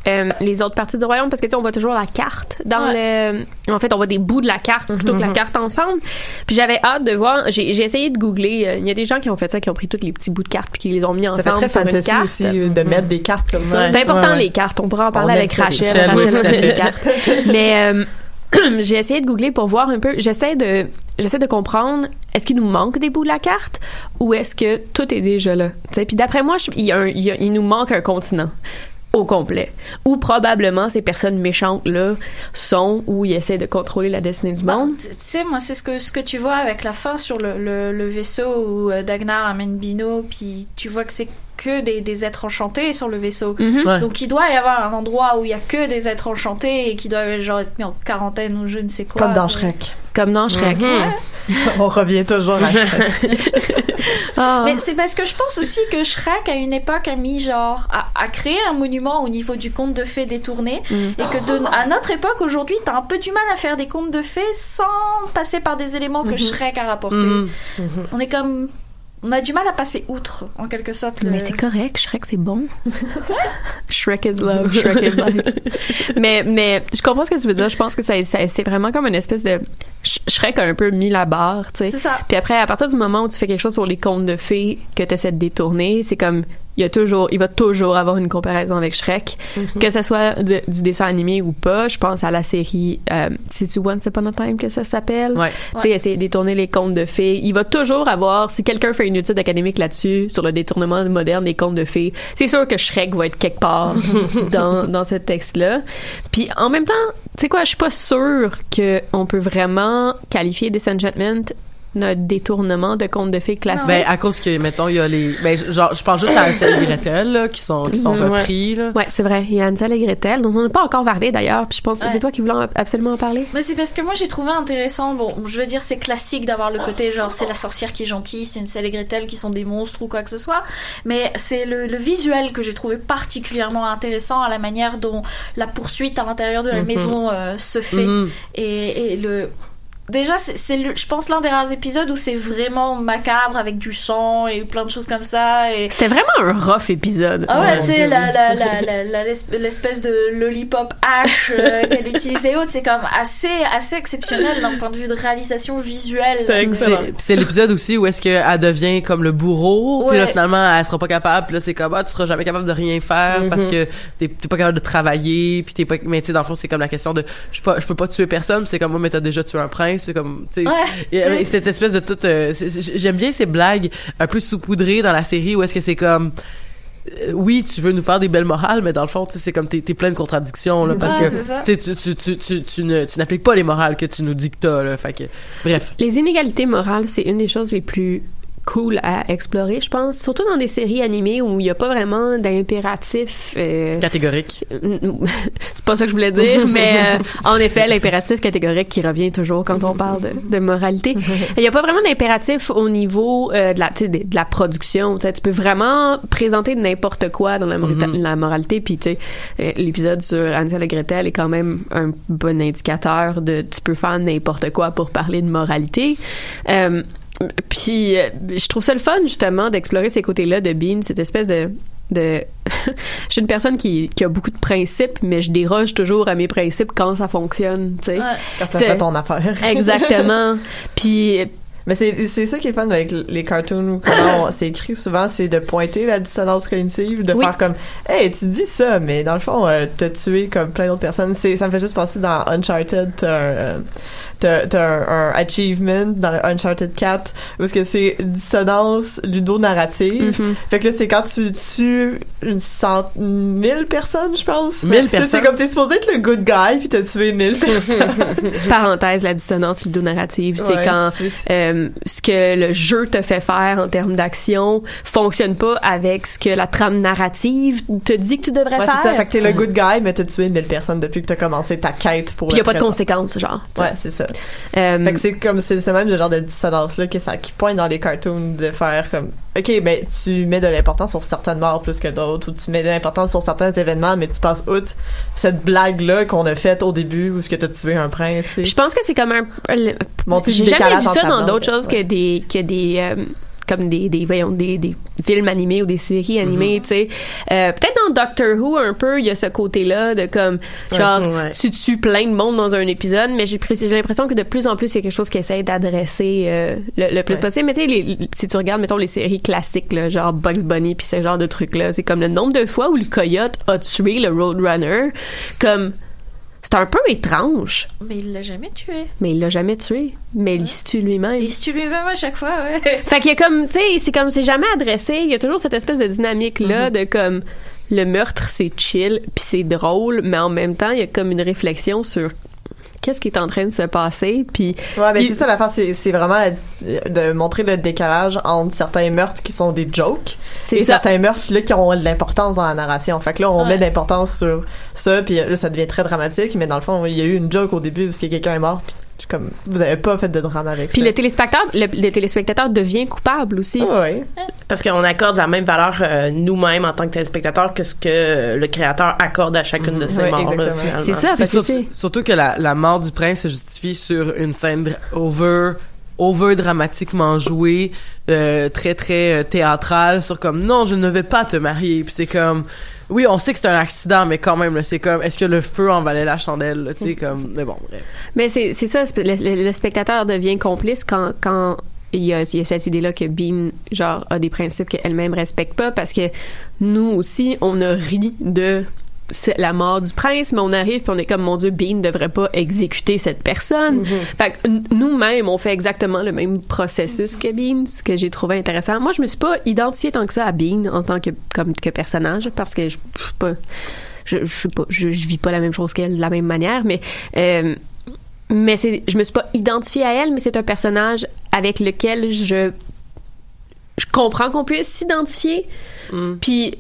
euh, les autres parties du royaume, parce que, tu sais, on voit toujours la carte dans le... En fait, on voit des bouts de la carte plutôt que la carte ensemble. Puis j'avais hâte de voir... J'ai essayé de googler. euh, Il y a des gens qui ont fait ça, qui ont pris tous les petits bouts de cartes, puis qui les ont mis ça fait ensemble très sur une carte. aussi euh, de mettre des cartes comme ça C'est important Ouais, ouais. les cartes. On pourra en parler On avec Rachel. Rachel, oui, Rachel des cartes. Mais euh, j'ai essayé de googler pour voir un peu. J'essaie de j'essaie de comprendre est-ce qu'il nous manque des bouts de la carte ou est-ce que tout est déjà là? Tu sais, Puis d'après moi, je- il, y a un- il y a- il nous manque un continent au complet. Ou probablement ces personnes méchantes là sont où ils essaient de contrôler la destinée du Bah, monde. tu tu sais, moi, c'est ce que, ce que tu vois avec la fin sur le, le, le vaisseau où euh, Dagnar amène Bino, puis tu vois que c'est que des, des êtres enchantés sur le vaisseau. Mhm. Ouais. Donc il doit y avoir un endroit où il y a que des êtres enchantés et qui doivent genre être mis en quarantaine ou je ne sais quoi. comme dans Shrek Comme dans Shrek. on revient toujours à Shrek Ah. Mais c'est parce que je pense aussi que Shrek à une époque a mis genre à, à créer un monument au niveau du conte de fées détourné Mm. et que de, à notre époque aujourd'hui t'as un peu du mal à faire des contes de fées sans passer par des éléments que Shrek a rapportés. Mhm. On est comme on a du mal à passer outre en quelque sorte. le- Mais c'est correct, Shrek c'est bon. Shrek is love, Shrek is life. mais mais je comprends ce que tu veux dire. Je pense que ça, ça- c'est vraiment comme une espèce de Sh- Shrek a un peu mis la barre, tu sais. C'est ça. Puis après, à partir du moment où tu fais quelque chose sur les contes de fées que tu essaies de détourner, c'est comme il y a toujours, il va toujours avoir une comparaison avec Shrek, que ce soit de- du dessin animé ou pas. Je pense à la série, euh, c'est-tu Once Upon a Time que ça s'appelle? Ouais. Tu sais, essayer de détourner les contes de fées. Il va toujours avoir, si quelqu'un fait une étude académique là-dessus, sur le détournement moderne des contes de fées, c'est sûr que Shrek va être quelque part dans, dans ce texte-là. Puis en même temps, tu sais quoi, je suis pas sûre qu'on peut vraiment qualifier Disenchantment notre détournement de contes de fées classiques. Ben, à cause que, mettons, il y a les, ben, genre, je pense juste à Hansel et Gretel, là, qui sont, qui sont ouais. repris, là. Ouais, c'est vrai. Il y a Hansel et Gretel, dont on n'a pas encore parlé d'ailleurs. Puis je pense que Ouais. c'est toi qui voulais en- absolument en parler. Mais c'est parce que moi j'ai trouvé intéressant, bon, je veux dire c'est classique d'avoir le côté genre c'est la sorcière qui est gentille, c'est une Celle et Gretel qui sont des monstres ou quoi que ce soit, mais c'est le, le visuel que j'ai trouvé particulièrement intéressant à la manière dont la poursuite à l'intérieur de la Mhm. maison euh, se fait Mhm. et, et le Déjà, c'est, je pense, l'un des rares épisodes où c'est vraiment macabre avec du sang et plein de choses comme ça. Et, C'était vraiment un rough épisode. ah ouais, Ouais, tu sais, la, la, la, la, la- l'espèce de lollipop hache euh, qu'elle utilisait et autres, c'est comme assez, assez exceptionnel d'un point de vue de réalisation visuelle. C'est c'est l'épisode aussi où est-ce qu'elle devient comme le bourreau, puis là Ouais. finalement elle sera pas capable, puis là c'est comme ah tu seras jamais capable de rien faire Mhm. parce que t'es pas capable de travailler, puis t'es pas mais tu sais dans le fond c'est comme la question de je peux pas je peux pas tuer personne, c'est comme moi mais t'as déjà tué un prince, puis c'est comme tu sais Ouais. et, cette espèce de toute euh, j'aime bien ces blagues un peu saupoudrées dans la série où est-ce que c'est comme euh, oui, tu veux nous faire des belles morales, mais dans le fond, c'est comme t'es, t'es plein de contradictions, là, parce Ouais, que, tu tu, tu, tu, tu, n'appliques pas les morales que tu nous dis que t'as, là, fait que, bref. Les inégalités morales, c'est une des choses les plus cool à explorer, je pense. Surtout dans des séries animées où il n'y a pas vraiment d'impératif. euh, Catégorique. c'est pas ça que je voulais dire, mais euh, en effet, l'impératif catégorique qui revient toujours quand on parle de, de moralité. Il n'y a pas vraiment d'impératif au niveau euh, de, la, tu sais, de, de la production. Tu sais, tu peux vraiment présenter n'importe quoi dans la, Mhm. la moralité. Puis, tu sais, euh, l'épisode sur Hansel et Gretel est quand même un bon indicateur de tu peux faire n'importe quoi pour parler de moralité. Euh, puis, euh, je trouve ça le fun, justement, d'explorer ces côtés-là de Bean, cette espèce de de je suis une personne qui, qui a beaucoup de principes mais je déroge toujours à mes principes quand ça fonctionne tu sais Ouais. quand ça C'est- fait ton affaire exactement puis Mais c'est c'est ça qui est fun avec les cartoons comment on- c'est écrit souvent, c'est de pointer la dissonance cognitive, de Oui. faire comme, hey, tu dis ça, mais dans le fond, euh, t'as tué comme plein d'autres personnes. C'est, ça me fait juste penser dans Uncharted, t'as un, euh, t'as, un, un achievement dans le Uncharted 4 où est-ce que c'est dissonance ludo-narrative. Mhm. Fait que là, c'est quand tu tues une cent, mille personnes, je pense. Mille personnes? C'est comme t'es supposé être le good guy puis t'as tué mille personnes. Parenthèse, la dissonance ludonarrative, c'est Ouais, quand euh, ce que le jeu te fait faire en termes d'action fonctionne pas avec ce que la trame narrative te dit que tu devrais Ouais, faire. c'est ça. Fait que t'es le good guy, mais t'as tué 1000 personnes depuis que t'as commencé ta quête pour Puis y a pas de présent. conséquences, genre. Ouais, c'est ça. Euh, Fait que c'est comme, c'est ce même genre de dissonance-là qui pointe dans les cartoons de faire comme, ok, ben, tu mets de l'importance sur certaines morts plus que d'autres, ou tu mets de l'importance sur certains événements, mais tu passes outre cette blague-là qu'on a faite au début où ce que t'as tué un prince, je pense que c'est comme un. Monter J'ai jamais vu ça dans d'autres choses ouais. que des que des euh, comme des des voyons des, des films animés ou des séries animées, tu sais. Euh, peut-être dans Doctor Who un peu, il y a ce côté-là de comme genre Ouais. tu tues plein de monde dans un épisode, mais j'ai l'impression que de plus en plus c'est quelque chose qui essaie d'adresser euh, le, le plus Ouais. possible. Mais tu sais, si tu regardes mettons les séries classiques là, genre Bugs Bunny puis ce genre de trucs là, c'est comme le nombre de fois où le coyote a tué le Roadrunner, comme c'est un peu étrange, Mais il l'a jamais tué. mais il l'a jamais tué, mais il se tue lui-même. Et si tu lui même à chaque fois, ouais. Fait qu'il y a comme, tu sais, c'est comme, c'est jamais adressé. Il y a toujours cette espèce de dynamique-là de comme, le meurtre, c'est chill, puis c'est drôle, mais en même temps, il y a comme une réflexion sur qu'est-ce qui est en train de se passer, puis Ouais, mais Il- c'est ça l'affaire, c'est, c'est vraiment la- de montrer le décalage entre certains meurtres qui sont des jokes c'est et ça. certains meurtres là qui ont de l'importance dans la narration. Fait que là, on Ouais. met d'importance sur ça, puis là, ça devient très dramatique, mais dans le fond, il y a eu une joke au début parce que quelqu'un est mort, puis comme vous avez pas fait de drame avec Puis ça. le téléspectateur, le, le téléspectateur devient coupable aussi. Ouais. Parce qu'on accorde la même valeur euh, nous-mêmes en tant que téléspectateurs que ce que le créateur accorde à chacune de morts-là, exactement. finalement. C'est ça, parce que, surtout, sais, surtout que la, la mort du prince se justifie sur une scène over over dramatiquement jouée euh, très très euh, théâtrale sur comme non je ne vais pas te marier puis c'est comme oui on sait que c'est un accident mais quand même là, c'est comme est-ce que le feu en valait la chandelle là, tu sais comme mais bon bref. Mais c'est ça, le, le- spectateur devient complice quand quand il y a, il y a cette idée-là que Bean genre a des principes qu'elle-même respecte pas parce que nous aussi on a ri de la mort du prince mais on arrive puis on est comme mon dieu Bean devrait pas exécuter cette personne. Fait que n- nous-mêmes on fait exactement le même processus que Bean ce que j'ai trouvé intéressant. Moi je me suis pas identifiée tant que ça à Bean en tant que comme que personnage parce que je, je suis pas je, je sais pas je, je vis pas la même chose qu'elle de la même manière mais euh, mais c'est je me suis pas identifiée à elle mais c'est un personnage avec lequel je je comprends qu'on puisse s'identifier. Puis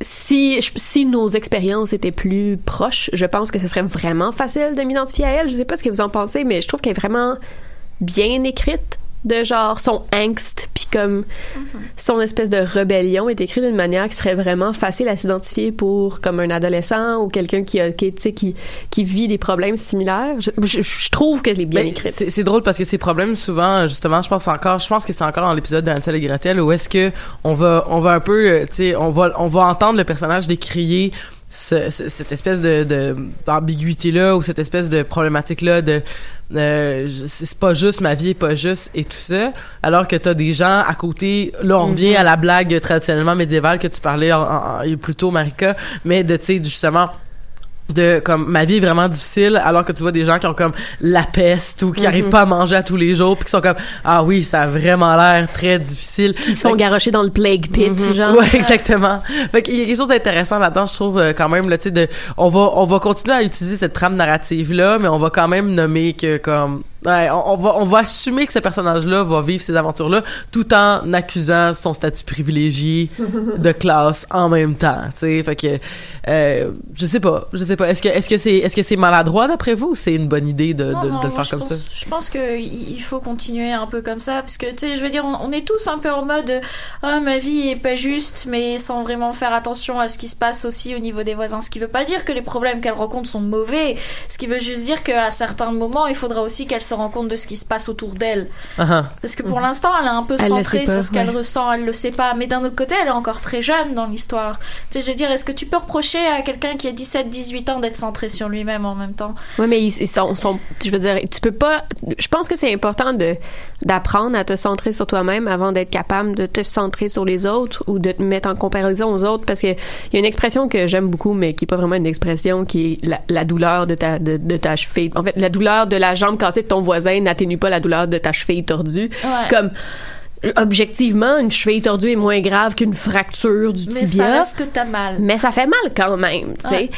si nos expériences étaient plus proches je pense que ce serait vraiment facile de m'identifier à elle. Je sais pas ce que vous en pensez mais je trouve qu'elle est vraiment bien écrite de genre son angst puis comme son espèce de rébellion est écrit d'une manière qui serait vraiment facile à s'identifier pour comme un adolescent ou quelqu'un qui a qui, tu sais, qui qui vit des problèmes similaires. Je, je, je trouve qu'elle est bien Ben, écrite. C'est, drôle parce que ces problèmes souvent justement je pense encore je pense que c'est encore dans l'épisode de Hansel et Gretel où est-ce que on va on va un peu euh, tu sais on va on va entendre le personnage décrier ce- ce- cette espèce de, de ambiguïté là ou cette espèce de problématique là de euh, c'est pas juste ma vie est pas juste et tout ça. Alors que t'as des gens à côté là on revient à la blague traditionnellement médiévale que tu parlais en, en- en- plus tôt Marika mais de tu sais justement de comme ma vie est vraiment difficile alors que tu vois des gens qui ont comme la peste ou qui arrivent pas à manger à tous les jours puis qui sont comme ah oui ça a vraiment l'air très difficile. Qui sont garochés dans le plague pit genre. Ouais, exactement. Fait qu'il y a quelque chose d'intéressant là-dedans, je trouve euh, quand même là, tu sais de on va on va continuer à utiliser cette trame narrative là, mais on va quand même nommer que comme ouais, on, on va on va assumer que ce personnage-là va vivre ces aventures-là tout en accusant son statut privilégié de classe en même temps, tu sais. Fait que euh, je sais pas, je sais pas. Est-ce que est-ce que c'est est-ce que c'est maladroit d'après vous ou c'est une bonne idée de, Non, de, non, de le faire comme pense, ça? Je pense que il faut continuer un peu comme ça parce que tu sais, je veux dire, on, on est tous un peu en mode ah ma vie est pas juste, mais sans vraiment faire attention à ce qui se passe aussi au niveau des voisins. Ce qui veut pas dire que les problèmes qu'elle rencontre sont mauvais. Ce qui veut juste dire qu'à certains moments, il faudra aussi qu'elle se rend compte de ce qui se passe autour d'elle. Ah, Parce que pour l'instant, elle est un peu Elle centrée pas, sur ce qu'elle ouais. ressent, elle le sait pas. Mais d'un autre côté, elle est encore très jeune dans l'histoire. Tu sais, je veux dire, est-ce que tu peux reprocher à quelqu'un qui a 17, 18 ans d'être centré sur lui-même en même temps? Oui, mais ils, ils sont, sont- je veux dire, tu peux pas. Je pense que c'est important de d'apprendre à te centrer sur toi-même avant d'être capable de te centrer sur les autres ou de te mettre en comparaison aux autres, parce que il y a une expression que j'aime beaucoup, mais qui est pas vraiment une expression, qui est la, la douleur de ta de, de ta cheville. En fait, la douleur de la jambe cassée de ton voisin n'atténue pas la douleur de ta cheville tordue. Ouais. Comme objectivement, une cheville tordue est moins grave qu'une fracture du Mais tibia ça reste que t'as mal. mais ça fait mal quand même, tu sais. Ouais.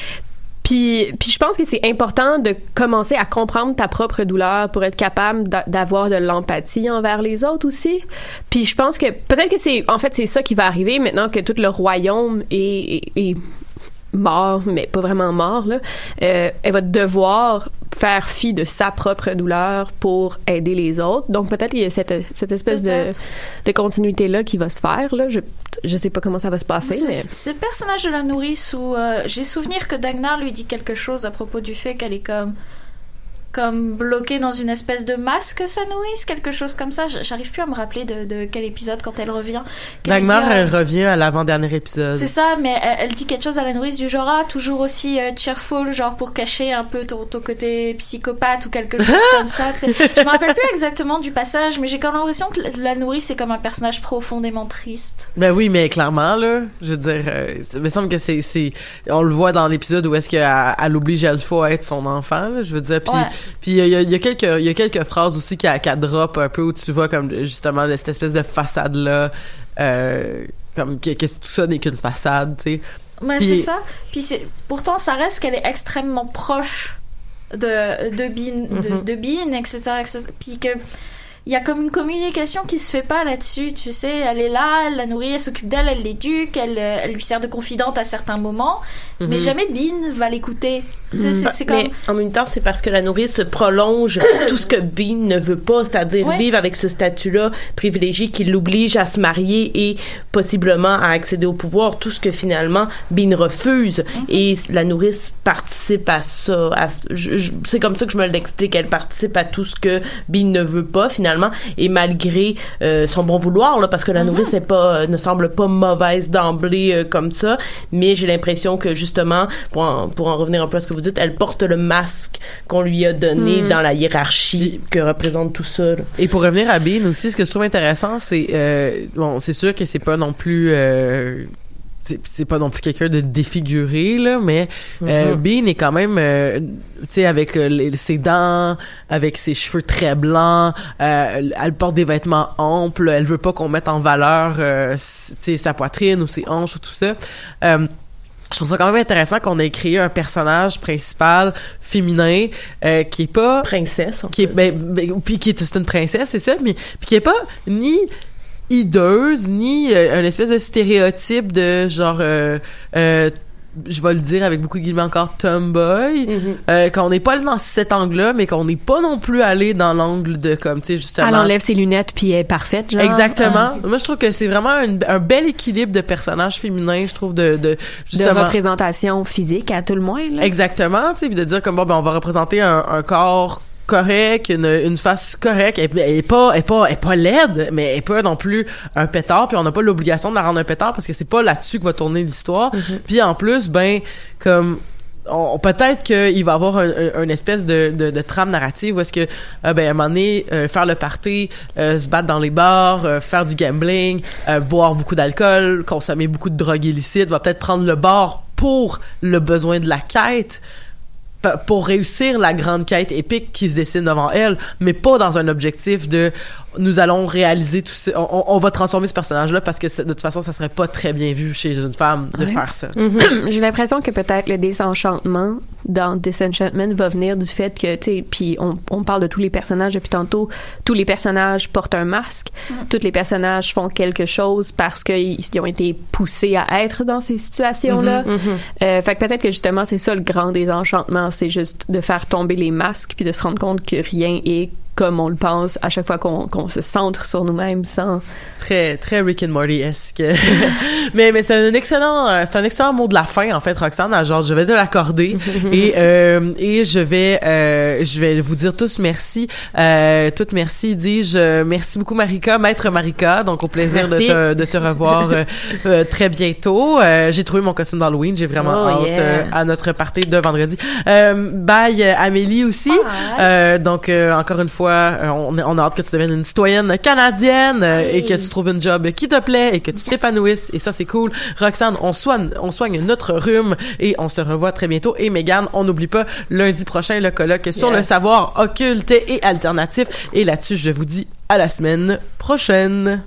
Puis, puis je pense que c'est important de commencer à comprendre ta propre douleur pour être capable d'a- d'avoir de l'empathie envers les autres aussi. Puis je pense que peut-être que c'est en fait c'est ça qui va arriver maintenant que tout le royaume est, est- est mort, mais pas vraiment mort là. Euh, elle va devoir faire fi de sa propre douleur pour aider les autres. Donc peut-être qu'il y a cette, cette espèce de, de continuité là qui va se faire là. Je je sais pas comment ça va se passer, mais C'est le personnage de la nourrice où euh, j'ai souvenir que Dagnar lui dit quelque chose à propos du fait qu'elle est comme comme bloquée dans une espèce de masque sa nourrice quelque chose comme ça j'arrive plus à me rappeler de, de quel épisode quand elle revient Qu'elle Dagmar, dit, euh, elle revient à l'avant-dernier épisode. c'est ça mais elle, elle dit quelque chose à la nourrice du genre ah, toujours aussi euh, cheerful genre pour cacher un peu ton, ton côté psychopathe ou quelque chose comme ça tu sais. je me rappelle plus exactement du passage mais j'ai quand même l'impression que la- nourrice est comme un personnage profondément triste Ben oui, mais clairement, là, je veux dire, euh, il me semble que c'est, on le voit dans l'épisode où est-ce qu'elle elle oblige à être son enfant, là, je veux dire, puis, Ouais. Puis il y a, y a quelques, il y a quelques phrases aussi qu'elle, qu'elle drop un peu où tu vois comme, justement, cette espèce de façade-là, euh, comme que, que tout ça n'est qu'une façade, tu sais. Ouais, c'est ça. Puis pourtant ça reste qu'elle est extrêmement proche de de Bean, de, Mhm. de Bean, etc., etc. Puis que il y a comme une communication qui se fait pas là-dessus, tu sais. Elle est là, elle la nourrit, elle s'occupe d'elle, elle l'éduque, elle, euh, elle lui sert de confidente à certains moments, mais Mhm. jamais Bean va l'écouter. C'est- c'est comme Mais en même temps, c'est parce que la nourrice prolonge tout ce que Bean ne veut pas, c'est-à-dire Ouais. vivre avec ce statut-là privilégié qui l'oblige à se marier et possiblement à accéder au pouvoir, tout ce que finalement Bean refuse. Mhm. Et la nourrice participe à ça. à- je- je- c'est comme ça que je me l'explique. Elle participe à tout ce que Bean ne veut pas finalement, et malgré euh, son bon vouloir, là, parce que la Mhm. nourrice est pas, euh, ne semble pas mauvaise d'emblée euh, comme ça, mais j'ai l'impression que justement, pour en, pour en revenir un peu à ce que vous dites, elle porte le masque qu'on lui a donné Mhm. dans la hiérarchie que représente tout ça. là. Et pour revenir à Bean aussi, ce que je trouve intéressant, c'est bon, c'est sûr que c'est pas non plus c'est pas non plus quelqu'un de défiguré là, mais euh, Mhm. Bean est quand même euh, tu sais avec euh, les- ses dents, avec ses cheveux très blancs, euh, elle porte des vêtements amples, elle veut pas qu'on mette en valeur euh, tu sais sa poitrine ou ses hanches ou tout ça. Euh, je trouve ça quand même intéressant qu'on ait créé un personnage principal féminin euh, qui est pas Princesse. en qui est ben, ben, puis qui est c'est une princesse c'est ça mais puis qui est pas ni hideuse ni euh, un espèce de stéréotype de genre euh, euh, je vais le dire avec beaucoup de guillemets encore tomboy Mhm. euh, qu'on n'est pas dans cet angle-là mais qu'on n'est pas non plus allé dans l'angle de comme tu sais justement elle enlève ses lunettes puis elle est parfaite, genre. exactement moi je trouve que c'est vraiment une- un bel équilibre de personnages féminins je trouve de, de de justement représentation physique à tout le moins. Là. Exactement, tu sais, puis de dire comme bon ben on va représenter un, un corps correct, une, une face correcte, elle, elle est pas elle est pas elle est pas laide, mais elle est pas non plus un pétard, puis on n'a pas l'obligation de la rendre un pétard parce que c'est pas là-dessus que va tourner l'histoire. Puis en plus ben comme on, peut-être qu'il va y avoir un, un- une espèce de, de, de trame narrative où est-ce que euh, ben à un moment donné euh, faire le party euh, se battre dans les bars euh, faire du gambling euh, boire beaucoup d'alcool consommer beaucoup de drogues illicites va peut-être prendre le bar pour le besoin de la quête pour réussir la grande quête épique qui se dessine devant elle, mais pas dans un objectif de nous allons réaliser tout ça, on, on va transformer ce personnage-là parce que c'est- de toute façon, ça serait pas très bien vu chez une femme de Ouais. faire ça. J'ai l'impression que peut-être le désenchantement dans Disenchantment va venir du fait que, tu sais, puis on, on parle de tous les personnages depuis tantôt, tous les personnages portent un masque, tous les personnages font quelque chose parce qu'ils ils ont été poussés à être dans ces situations-là. Euh, fait que peut-être que justement, c'est ça le grand désenchantement, c'est juste de faire tomber les masques puis de se rendre compte que rien est comme on le pense à chaque fois qu'on se centre sur nous-mêmes sans Très, très Rick and Morty-esque. mais, mais c'est un excellent, euh, c'est un excellent mot de la fin, en fait, Roxane. Genre, je vais te l'accorder. et, euh, et je vais, euh, je vais vous dire tous merci. Euh, toutes merci, dis-je. Merci beaucoup, Marika, maître Marika. Donc, au plaisir de te, de te revoir très bientôt. J'ai trouvé mon costume d'Halloween. J'ai vraiment Oh, hâte yeah. à notre party de vendredi. Bye, Amélie aussi. Donc, encore une fois, euh, on, on a hâte que tu deviennes une citoyenne canadienne euh, et que tu trouves une job qui te plaît et que tu t'épanouisses. Et ça, c'est cool. Roxane, on soigne, on soigne notre rhume et on se revoit très bientôt. Et Megan, on n'oublie pas, lundi prochain, le colloque sur le savoir occulte et alternatif. Et là-dessus, je vous dis à la semaine prochaine.